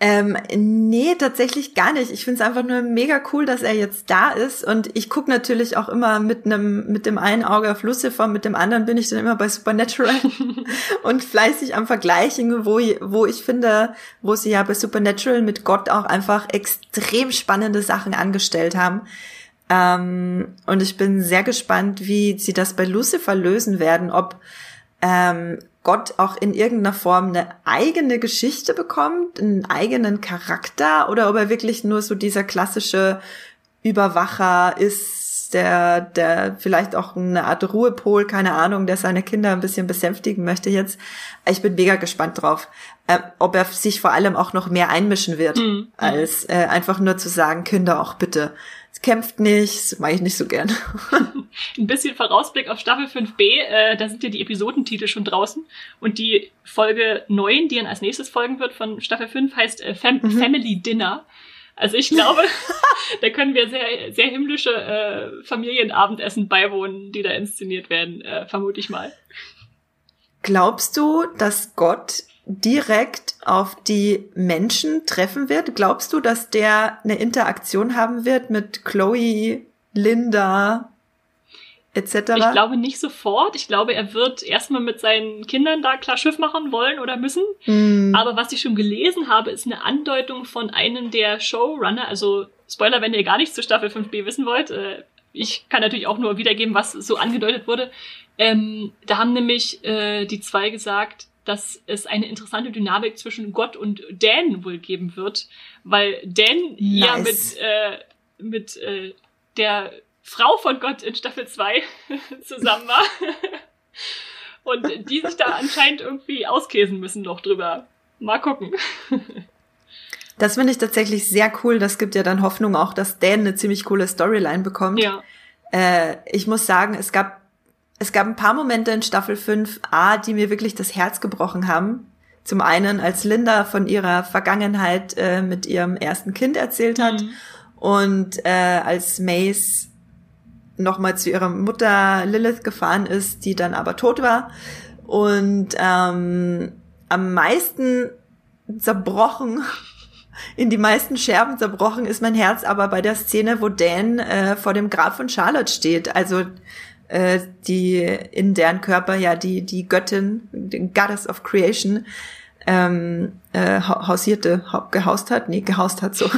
Ähm, nee, tatsächlich gar nicht. Ich finde es einfach nur mega cool, dass er jetzt da ist. Und ich gucke natürlich auch immer mit einem, mit dem einen Auge auf Lucifer, mit dem anderen bin ich dann immer bei Supernatural und fleißig am Vergleichen, wo, wo ich finde, wo sie ja bei Supernatural mit Gott auch einfach extrem spannende Sachen angestellt haben. Ähm, und ich bin sehr gespannt, wie sie das bei Lucifer lösen werden, ob ähm, Gott auch in irgendeiner Form eine eigene Geschichte bekommt, einen eigenen Charakter oder ob er wirklich nur so dieser klassische Überwacher ist, der, der vielleicht auch eine Art Ruhepol, keine Ahnung, der seine Kinder ein bisschen besänftigen möchte jetzt. Ich bin mega gespannt drauf, äh, ob er sich vor allem auch noch mehr einmischen wird, Mhm. als äh, einfach nur zu sagen, Kinder auch bitte. Kämpft nicht, das mache ich nicht so gern. Ein bisschen Vorausblick auf Staffel 5b, äh, da sind ja die Episodentitel schon draußen. Und die Folge 9, die dann als nächstes folgen wird von Staffel 5, heißt äh, Fam Mhm. Family Dinner. Also ich glaube, da können wir sehr, sehr himmlische äh, Familienabendessen beiwohnen, die da inszeniert werden, äh, vermute ich mal. Glaubst du, dass Gott direkt auf die Menschen treffen wird? Glaubst du, dass der eine Interaktion haben wird mit Chloe, Linda, etc.? Ich glaube nicht sofort. Ich glaube, er wird erstmal mit seinen Kindern da klar Schiff machen wollen oder müssen. Mm. Aber was ich schon gelesen habe, ist eine Andeutung von einem der Showrunner. Also Spoiler, wenn ihr gar nichts zu Staffel 5b wissen wollt. Äh, ich kann natürlich auch nur wiedergeben, was so angedeutet wurde. Ähm, da haben nämlich äh, die zwei gesagt, dass es eine interessante Dynamik zwischen Gott und Dan wohl geben wird, weil Dan nice. ja mit, äh, mit äh, der Frau von Gott in Staffel 2 zusammen war. und die sich da anscheinend irgendwie auskäsen müssen noch drüber. Mal gucken. Das finde ich tatsächlich sehr cool. Das gibt ja dann Hoffnung auch, dass Dan eine ziemlich coole Storyline bekommt. Ja. Äh, ich muss sagen, es gab es gab ein paar Momente in Staffel 5a, die mir wirklich das Herz gebrochen haben. Zum einen, als Linda von ihrer Vergangenheit äh, mit ihrem ersten Kind erzählt hat mhm. und äh, als Mace nochmal zu ihrer Mutter Lilith gefahren ist, die dann aber tot war. Und ähm, am meisten zerbrochen, in die meisten Scherben zerbrochen ist mein Herz aber bei der Szene, wo Dan äh, vor dem Grab von Charlotte steht. Also äh, die in deren Körper ja die die Göttin, die Goddess of Creation, ähm, äh, hausierte, gehaust hat, nee, gehaust hat so.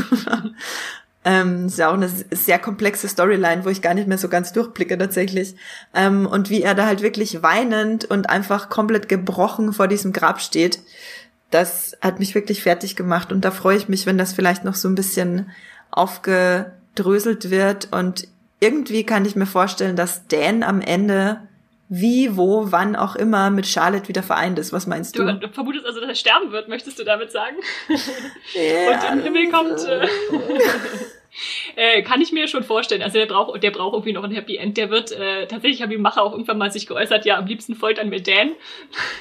ähm, ist ja auch eine sehr komplexe Storyline, wo ich gar nicht mehr so ganz durchblicke tatsächlich. Ähm, und wie er da halt wirklich weinend und einfach komplett gebrochen vor diesem Grab steht, das hat mich wirklich fertig gemacht. Und da freue ich mich, wenn das vielleicht noch so ein bisschen aufgedröselt wird und irgendwie kann ich mir vorstellen, dass Dan am Ende wie, wo, wann auch immer mit Charlotte wieder vereint ist. Was meinst du? Du, vermutest also, dass er sterben wird, möchtest du damit sagen? Ja. Und im Himmel kommt. Äh, äh, kann ich mir schon vorstellen. Also der braucht, der braucht irgendwie noch ein Happy End. Der wird äh, tatsächlich, habe ich Macher auch irgendwann mal sich geäußert, ja, am liebsten folgt an mir Dan,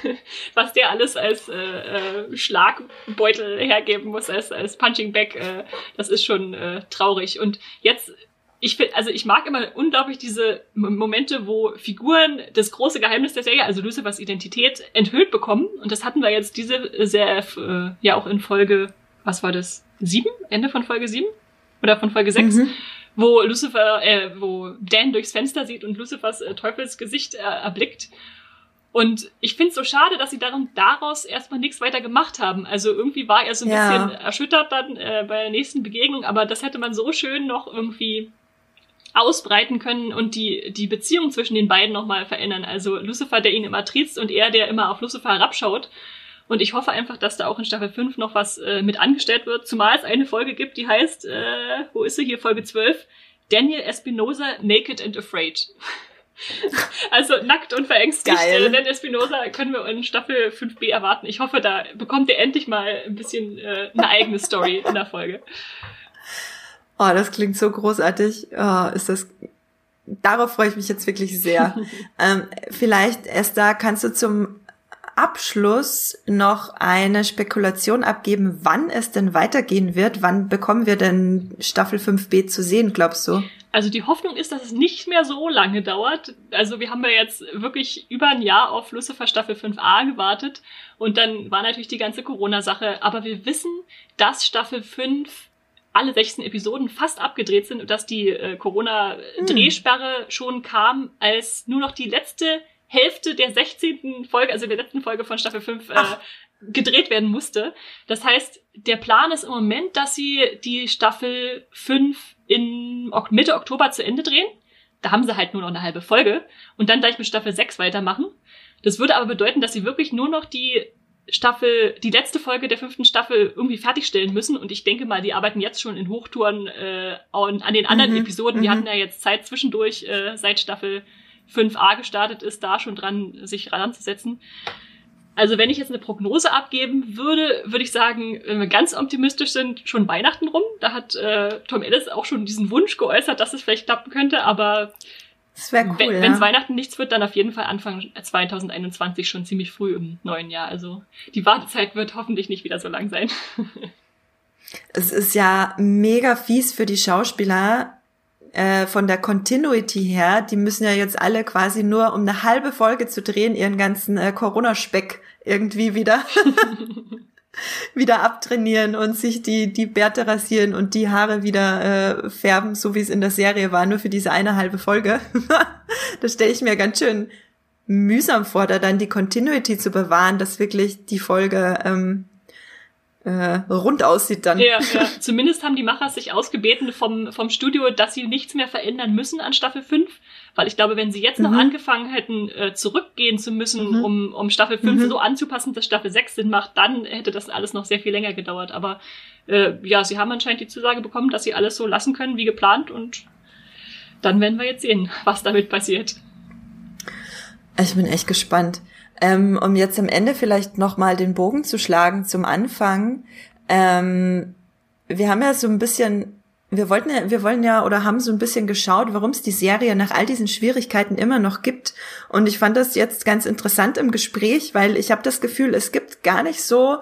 was der alles als äh, äh, Schlagbeutel hergeben muss, als als Punching Bag. Äh, das ist schon äh, traurig. Und jetzt ich finde, also ich mag immer unglaublich diese Momente, wo Figuren das große Geheimnis der Serie, also Lucifers Identität, enthüllt bekommen. Und das hatten wir jetzt diese sehr, äh, ja auch in Folge, was war das? Sieben? Ende von Folge sieben? Oder von Folge sechs? Mhm. Wo Lucifer, äh, wo Dan durchs Fenster sieht und Lucifers äh, Teufelsgesicht äh, erblickt. Und ich finde es so schade, dass sie darum, daraus erstmal nichts weiter gemacht haben. Also irgendwie war er so ein ja. bisschen erschüttert dann äh, bei der nächsten Begegnung, aber das hätte man so schön noch irgendwie ausbreiten können und die, die Beziehung zwischen den beiden nochmal verändern. Also Lucifer, der ihn immer triezt und er, der immer auf Lucifer herabschaut. Und ich hoffe einfach, dass da auch in Staffel 5 noch was äh, mit angestellt wird, zumal es eine Folge gibt, die heißt, äh, wo ist sie hier, Folge 12? Daniel Espinosa, Naked and Afraid. also nackt und verängstigt. Geil. Äh, Daniel Espinosa können wir in Staffel 5b erwarten. Ich hoffe, da bekommt ihr endlich mal ein bisschen äh, eine eigene Story in der Folge. Oh, das klingt so großartig. Oh, ist das. Darauf freue ich mich jetzt wirklich sehr. ähm, vielleicht, Esther, kannst du zum Abschluss noch eine Spekulation abgeben, wann es denn weitergehen wird? Wann bekommen wir denn Staffel 5b zu sehen, glaubst du? Also die Hoffnung ist, dass es nicht mehr so lange dauert. Also wir haben ja jetzt wirklich über ein Jahr auf Lucifer Staffel 5a gewartet und dann war natürlich die ganze Corona-Sache. Aber wir wissen, dass Staffel 5 alle 16 Episoden fast abgedreht sind und dass die äh, Corona-Drehsperre hm. schon kam, als nur noch die letzte Hälfte der 16. Folge, also der letzten Folge von Staffel 5, äh, gedreht werden musste. Das heißt, der Plan ist im Moment, dass sie die Staffel 5 in Mitte Oktober zu Ende drehen. Da haben sie halt nur noch eine halbe Folge und dann gleich mit Staffel 6 weitermachen. Das würde aber bedeuten, dass sie wirklich nur noch die Staffel, die letzte Folge der fünften Staffel irgendwie fertigstellen müssen. Und ich denke mal, die arbeiten jetzt schon in Hochtouren äh, an, an den anderen mhm, Episoden. Die mhm. hatten ja jetzt Zeit zwischendurch, äh, seit Staffel 5a gestartet ist, da schon dran, sich ranzusetzen. Also wenn ich jetzt eine Prognose abgeben würde, würde ich sagen, wenn wir ganz optimistisch sind, schon Weihnachten rum. Da hat äh, Tom Ellis auch schon diesen Wunsch geäußert, dass es vielleicht klappen könnte, aber das wäre cool. Wenn es ja. Weihnachten nichts wird, dann auf jeden Fall Anfang 2021 schon ziemlich früh im neuen Jahr. Also die Wartezeit wird hoffentlich nicht wieder so lang sein. es ist ja mega fies für die Schauspieler, äh, von der Continuity her, die müssen ja jetzt alle quasi nur um eine halbe Folge zu drehen ihren ganzen äh, Corona-Speck irgendwie wieder wieder abtrainieren und sich die, die Bärte rasieren und die Haare wieder äh, färben, so wie es in der Serie war, nur für diese eine halbe Folge. das stelle ich mir ganz schön mühsam vor, da dann die Continuity zu bewahren, dass wirklich die Folge ähm, äh, rund aussieht dann. Ja, ja. Zumindest haben die Macher sich ausgebeten vom, vom Studio, dass sie nichts mehr verändern müssen an Staffel 5. Weil ich glaube, wenn sie jetzt noch mhm. angefangen hätten, äh, zurückgehen zu müssen, mhm. um, um Staffel 5 mhm. so anzupassen, dass Staffel 6 Sinn macht, dann hätte das alles noch sehr viel länger gedauert. Aber äh, ja, sie haben anscheinend die Zusage bekommen, dass sie alles so lassen können wie geplant und dann werden wir jetzt sehen, was damit passiert. Ich bin echt gespannt. Ähm, um jetzt am Ende vielleicht nochmal den Bogen zu schlagen zum Anfang. Ähm, wir haben ja so ein bisschen, wir wollten ja, wir wollen ja oder haben so ein bisschen geschaut, warum es die Serie nach all diesen Schwierigkeiten immer noch gibt. Und ich fand das jetzt ganz interessant im Gespräch, weil ich habe das Gefühl, es gibt gar nicht so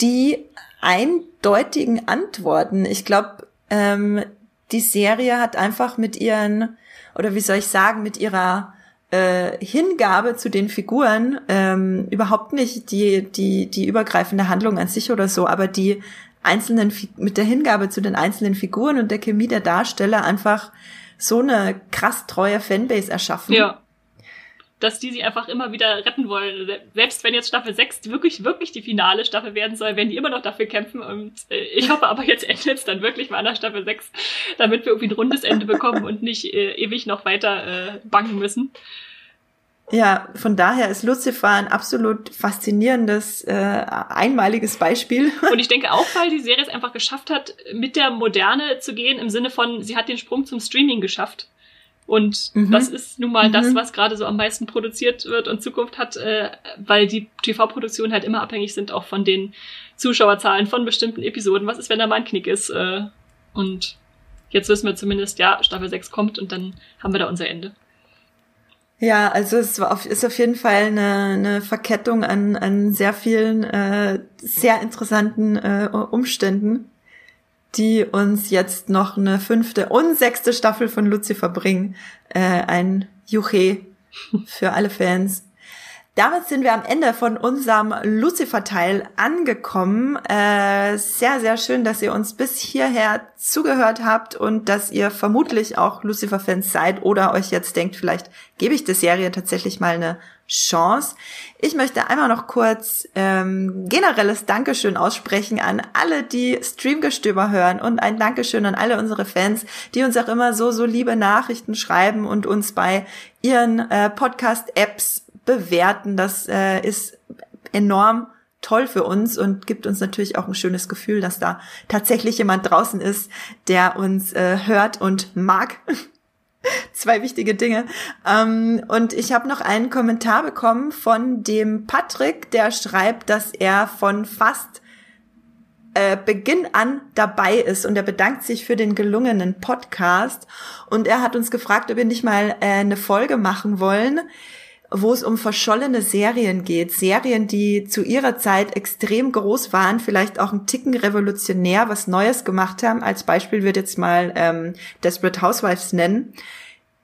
die eindeutigen Antworten. Ich glaube, ähm, die Serie hat einfach mit ihren, oder wie soll ich sagen, mit ihrer äh, Hingabe zu den Figuren, ähm, überhaupt nicht die, die, die übergreifende Handlung an sich oder so, aber die einzelnen, mit der Hingabe zu den einzelnen Figuren und der Chemie der Darsteller einfach so eine krass treue Fanbase erschaffen. Ja. Dass die sie einfach immer wieder retten wollen. Selbst wenn jetzt Staffel 6 wirklich, wirklich die finale Staffel werden soll, werden die immer noch dafür kämpfen. Und äh, ich hoffe aber, jetzt endet es dann wirklich mal nach Staffel 6, damit wir irgendwie ein rundes Ende bekommen und nicht äh, ewig noch weiter äh, bangen müssen. Ja, von daher ist Lucifer ein absolut faszinierendes, äh, einmaliges Beispiel. Und ich denke auch, weil die Serie es einfach geschafft hat, mit der Moderne zu gehen, im Sinne von, sie hat den Sprung zum Streaming geschafft. Und mhm. das ist nun mal mhm. das, was gerade so am meisten produziert wird und Zukunft hat, äh, weil die TV-Produktionen halt immer abhängig sind auch von den Zuschauerzahlen von bestimmten Episoden. Was ist, wenn da mal ein Knick ist? Äh, und jetzt wissen wir zumindest, ja, Staffel 6 kommt und dann haben wir da unser Ende. Ja, also es war auf, ist auf jeden Fall eine, eine Verkettung an, an sehr vielen äh, sehr interessanten äh, Umständen, die uns jetzt noch eine fünfte und sechste Staffel von Lucifer bringen. Äh, ein Juche für alle Fans. Damit sind wir am Ende von unserem Lucifer-Teil angekommen. Äh, sehr, sehr schön, dass ihr uns bis hierher zugehört habt und dass ihr vermutlich auch Lucifer-Fans seid oder euch jetzt denkt, vielleicht gebe ich der Serie tatsächlich mal eine Chance. Ich möchte einmal noch kurz ähm, generelles Dankeschön aussprechen an alle, die Streamgestöber hören und ein Dankeschön an alle unsere Fans, die uns auch immer so, so liebe Nachrichten schreiben und uns bei ihren äh, Podcast-Apps bewerten. Das äh, ist enorm toll für uns und gibt uns natürlich auch ein schönes Gefühl, dass da tatsächlich jemand draußen ist, der uns äh, hört und mag. Zwei wichtige Dinge. Ähm, und ich habe noch einen Kommentar bekommen von dem Patrick, der schreibt, dass er von fast äh, Beginn an dabei ist und er bedankt sich für den gelungenen Podcast. Und er hat uns gefragt, ob wir nicht mal äh, eine Folge machen wollen, wo es um verschollene Serien geht. Serien, die zu ihrer Zeit extrem groß waren, vielleicht auch ein Ticken revolutionär, was Neues gemacht haben. Als Beispiel wird jetzt mal ähm, Desperate Housewives nennen,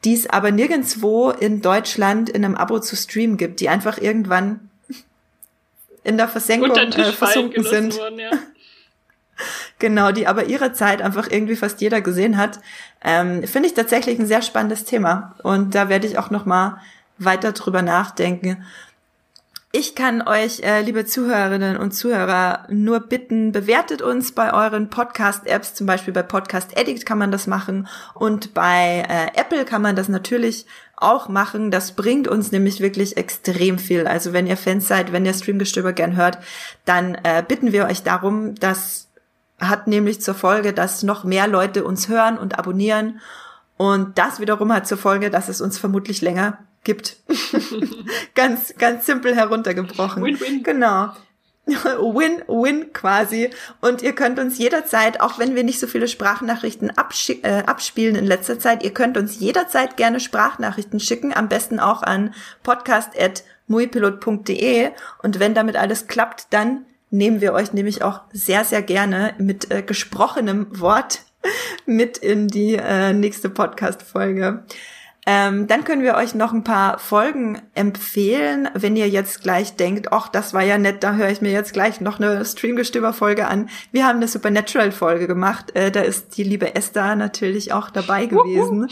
die es aber nirgendwo in Deutschland in einem Abo zu streamen gibt, die einfach irgendwann in der Versenkung äh, versunken sind. Worden, ja. genau, die aber ihre Zeit einfach irgendwie fast jeder gesehen hat. Ähm, Finde ich tatsächlich ein sehr spannendes Thema. Und da werde ich auch noch mal weiter drüber nachdenken. Ich kann euch, äh, liebe Zuhörerinnen und Zuhörer, nur bitten, bewertet uns bei euren Podcast-Apps, zum Beispiel bei Podcast Edit kann man das machen und bei äh, Apple kann man das natürlich auch machen. Das bringt uns nämlich wirklich extrem viel. Also wenn ihr Fans seid, wenn ihr Streamgestöber gern hört, dann äh, bitten wir euch darum. Das hat nämlich zur Folge, dass noch mehr Leute uns hören und abonnieren. Und das wiederum hat zur Folge, dass es uns vermutlich länger gibt. ganz, ganz simpel heruntergebrochen. Win-win. Genau. Win-win quasi. Und ihr könnt uns jederzeit, auch wenn wir nicht so viele Sprachnachrichten äh, abspielen in letzter Zeit, ihr könnt uns jederzeit gerne Sprachnachrichten schicken, am besten auch an podcast.muipilot.de. Und wenn damit alles klappt, dann nehmen wir euch nämlich auch sehr, sehr gerne mit äh, gesprochenem Wort mit in die äh, nächste Podcast-Folge. Ähm, dann können wir euch noch ein paar Folgen empfehlen, wenn ihr jetzt gleich denkt, ach, das war ja nett, da höre ich mir jetzt gleich noch eine Streamgestöber-Folge an. Wir haben eine Supernatural-Folge gemacht. Äh, da ist die liebe Esther natürlich auch dabei gewesen.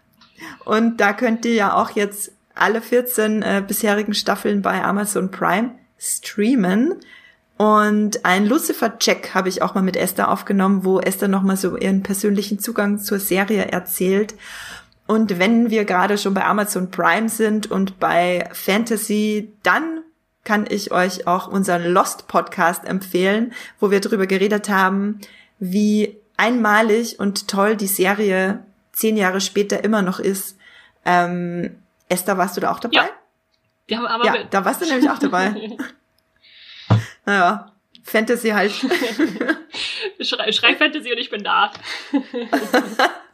Und da könnt ihr ja auch jetzt alle 14 äh, bisherigen Staffeln bei Amazon Prime streamen. Und ein Lucifer-Check habe ich auch mal mit Esther aufgenommen, wo Esther nochmal so ihren persönlichen Zugang zur Serie erzählt. Und wenn wir gerade schon bei Amazon Prime sind und bei Fantasy, dann kann ich euch auch unseren Lost Podcast empfehlen, wo wir darüber geredet haben, wie einmalig und toll die Serie zehn Jahre später immer noch ist. Ähm, Esther, warst du da auch dabei? Ja, ja, aber ja da warst du nämlich auch dabei. naja, Fantasy halt. Schrei, Schrei Fantasy und ich bin da.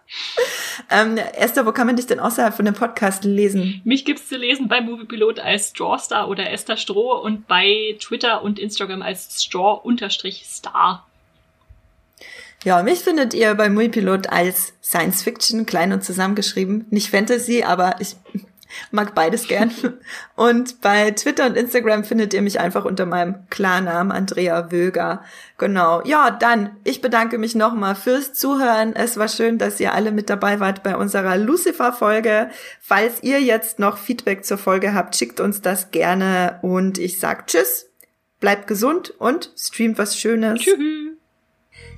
ähm, Esther, wo kann man dich denn außerhalb von dem Podcast lesen? Mich gibt's zu lesen bei Moviepilot als Strawstar oder Esther Stroh und bei Twitter und Instagram als Straw-Star. Ja, mich findet ihr bei Moviepilot als Science Fiction, klein und zusammengeschrieben. Nicht Fantasy, aber ich mag beides gern. Und bei Twitter und Instagram findet ihr mich einfach unter meinem Klarnamen Andrea Wöger. Genau. Ja, dann, ich bedanke mich nochmal fürs Zuhören. Es war schön, dass ihr alle mit dabei wart bei unserer Lucifer-Folge. Falls ihr jetzt noch Feedback zur Folge habt, schickt uns das gerne und ich sag Tschüss, bleibt gesund und streamt was Schönes. Tschüss.